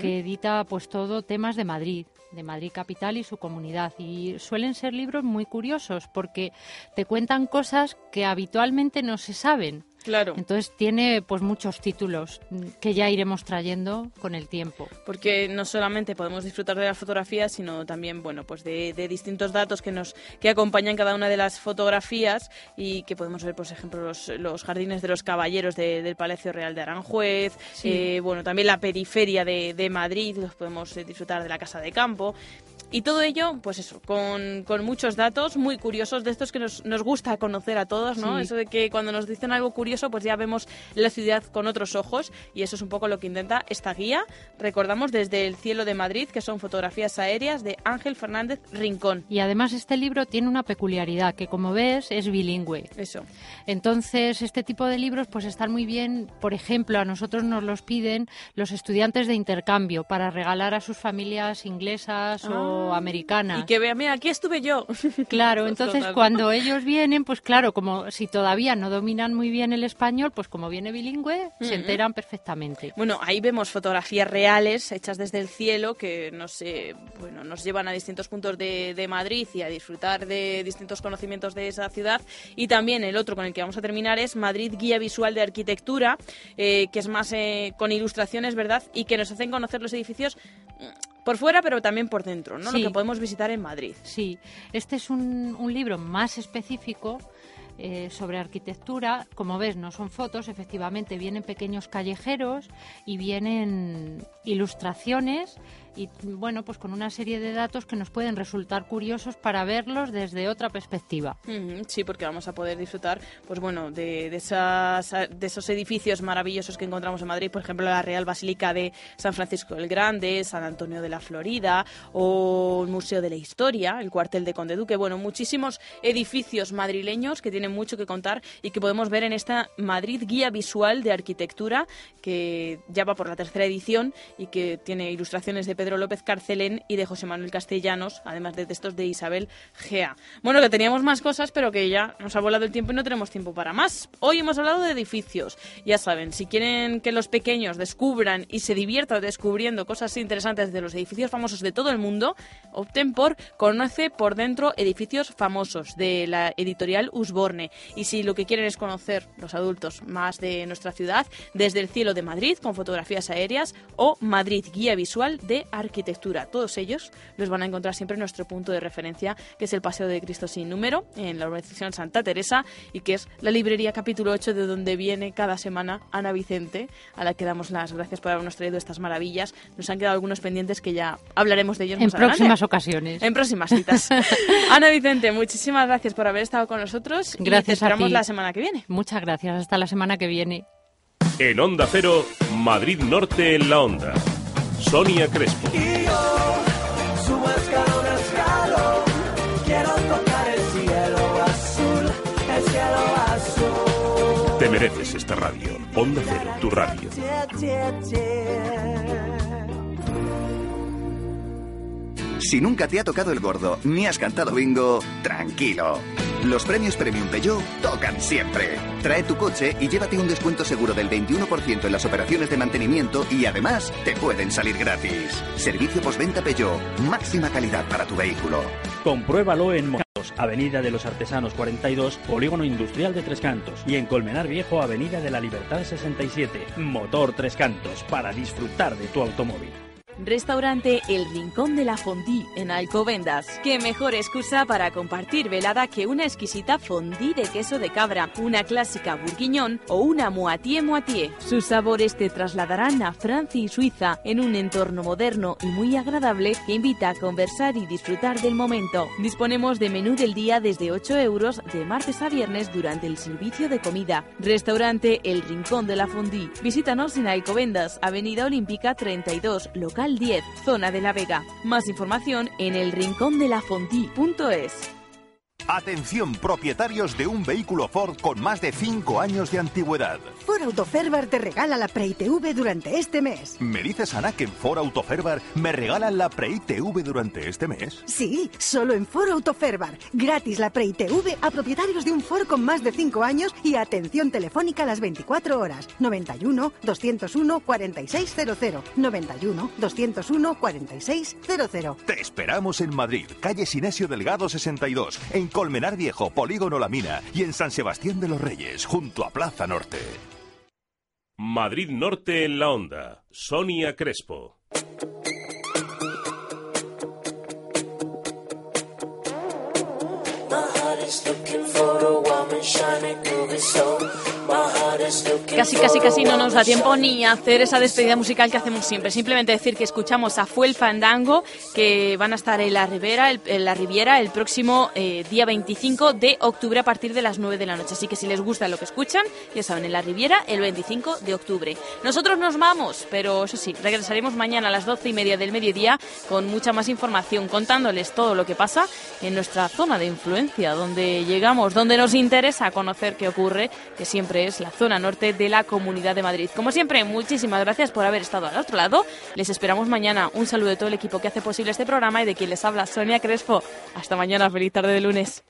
que edita pues todo temas de Madrid, de Madrid capital y su comunidad y suelen ser libros muy curiosos porque te cuentan cosas que habitualmente no se saben. Claro. Entonces tiene pues muchos títulos que ya iremos trayendo con el tiempo. porque no solamente podemos disfrutar de las fotografías, sino también, bueno, pues de, de distintos datos que nos que acompañan cada una de las fotografías y que podemos ver, por ejemplo, los, los jardines de los caballeros de- del Palacio Real de Aranjuez, Sí. eh, bueno, también la periferia de, de Madrid, los podemos eh, disfrutar de la Casa de Campo. Y todo ello, pues eso, con, con muchos datos muy curiosos, de estos que nos, nos gusta conocer a todos, ¿no? Sí. Eso de que cuando nos dicen algo curioso, pues ya vemos la ciudad con otros ojos y eso es un poco lo que intenta esta guía. Recordamos desde el cielo de Madrid, que son fotografías aéreas de Ángel Fernández Rincón. Y además este libro tiene una peculiaridad que como ves es bilingüe. Eso. Entonces, este tipo de libros pues están muy bien, por ejemplo, a nosotros nos los piden los estudiantes de intercambio para regalar a sus familias inglesas o Ah. Y que vean, mira, aquí estuve yo. Claro, Pues entonces total. cuando ellos vienen, pues claro, como si todavía no dominan muy bien el español, pues como viene bilingüe, se enteran perfectamente. Bueno, ahí vemos fotografías reales hechas desde el cielo que nos, eh, bueno, nos llevan a distintos puntos de, de Madrid y a disfrutar de distintos conocimientos de esa ciudad. Y también el otro con el que vamos a terminar es Madrid Guía Visual de Arquitectura, eh, que es más eh, con ilustraciones, ¿verdad? Y que nos hacen conocer los edificios por fuera, pero también por dentro, ¿no? Sí. Lo que podemos visitar en Madrid. Sí, este es un, un libro más específico eh, sobre arquitectura. Como ves, no son fotos, efectivamente vienen pequeños callejeros y vienen ilustraciones y bueno, pues con una serie de datos que nos pueden resultar curiosos para verlos desde otra perspectiva. Sí, porque vamos a poder disfrutar, pues bueno, de, de esas, de esos edificios maravillosos que encontramos en Madrid, por ejemplo, la Real Basílica de San Francisco el Grande, San Antonio de la Florida o el Museo de la Historia, el cuartel de Conde Duque. Bueno, muchísimos edificios madrileños que tienen mucho que contar y que podemos ver en esta Madrid Guía Visual de Arquitectura, que ya va por la tercera edición y que tiene ilustraciones de Pedro López Carcelén y de José Manuel Castellanos, además de textos de Isabel Gea. Bueno, que teníamos más cosas, pero que ya nos ha volado el tiempo y no tenemos tiempo para más. Hoy hemos hablado de edificios. Ya saben, si quieren que los pequeños descubran y se diviertan descubriendo cosas interesantes de los edificios famosos de todo el mundo, opten por Conoce por dentro edificios famosos de la editorial Usborne. Y si lo que quieren es conocer los adultos más de nuestra ciudad, desde el cielo de Madrid con fotografías aéreas o Madrid Guía Visual de Arquitectura. Todos ellos los van a encontrar siempre en nuestro punto de referencia, que es el Paseo de Cristo sin número, en la urbanización Santa Teresa, y que es la librería capítulo 8 de donde viene cada semana Ana Vicente, a la que damos las gracias por habernos traído estas maravillas. Nos han quedado algunos pendientes que ya hablaremos de ellos En más adelante. próximas ocasiones. En próximas citas. Ana Vicente, muchísimas gracias por haber estado con nosotros. y te Gracias a esperamos ti. la semana que viene. Muchas gracias. Hasta la semana que viene. En Onda Cero, Madrid Norte en la Onda. Sonia Crespo. Y yo subo escalón a escalón, quiero tocar el cielo azul, el cielo azul. Te mereces esta radio. Onda Cero, tu radio. Si nunca te ha tocado el gordo ni has cantado bingo, tranquilo. Los premios Premium Peugeot tocan siempre. Trae tu coche y llévate un descuento seguro del 21% en las operaciones de mantenimiento y además te pueden salir gratis. Servicio postventa Peugeot, máxima calidad para tu vehículo. Compruébalo en Mocados, Avenida de los Artesanos 42, Polígono Industrial de Tres Cantos. Y en Colmenar Viejo, Avenida de la Libertad 67. Motor Tres Cantos, para disfrutar de tu automóvil. Restaurante El Rincón de la Fondue en Alcobendas. Qué mejor excusa para compartir velada que una exquisita fondue de queso de cabra, una clásica bourguignon o una moitié moitié. Sus sabores te trasladarán a Francia y Suiza en un entorno moderno y muy agradable que invita a conversar y disfrutar del momento. Disponemos de menú del día desde 8 euros de martes a viernes durante el servicio de comida. Restaurante El Rincón de la Fondue. Visítanos en Alcobendas, Avenida Olímpica 32, local 10, zona de La Vega. Más información en el elrincondelafondí.es. Atención propietarios de un vehículo Ford con más de 5 años de antigüedad. Ford Autoferbar te regala la Pre-ITV durante este mes. ¿Me dices, Ana, que en Ford Autoferbar me regalan la Pre-ITV durante este mes? Sí, solo en Ford Autoferbar. Gratis la Pre-ITV a propietarios de un Ford con más de 5 años y atención telefónica a las 24 horas. 91 201 4600. 91 201 4600. Te esperamos en Madrid, calle Sinesio Delgado 62, en Colmenar Viejo, Polígono La Mina y en San Sebastián de los Reyes, junto a Plaza Norte. Madrid Norte en la onda. Sonia Crespo. Casi, casi, casi no nos da tiempo ni hacer esa despedida musical que hacemos siempre. Simplemente decir que escuchamos a Fuel Fandango, que van a estar en la el, en la Riviera el próximo eh, día 25 de octubre a partir de las 9 de la noche. Así que si les gusta lo que escuchan, ya saben, en la Riviera el 25 de octubre. Nosotros nos vamos, pero eso sí, regresaremos mañana a las 12 y media del mediodía con mucha más información, contándoles todo lo que pasa en nuestra zona de influencia, donde llegamos, donde nos interesa conocer qué ocurre, que siempre la zona norte de la Comunidad de Madrid. Como siempre, muchísimas gracias por haber estado al otro lado. Les esperamos mañana. Un saludo de todo el equipo que hace posible este programa y de quien les habla, Sonia Crespo. Hasta mañana, feliz tarde de lunes.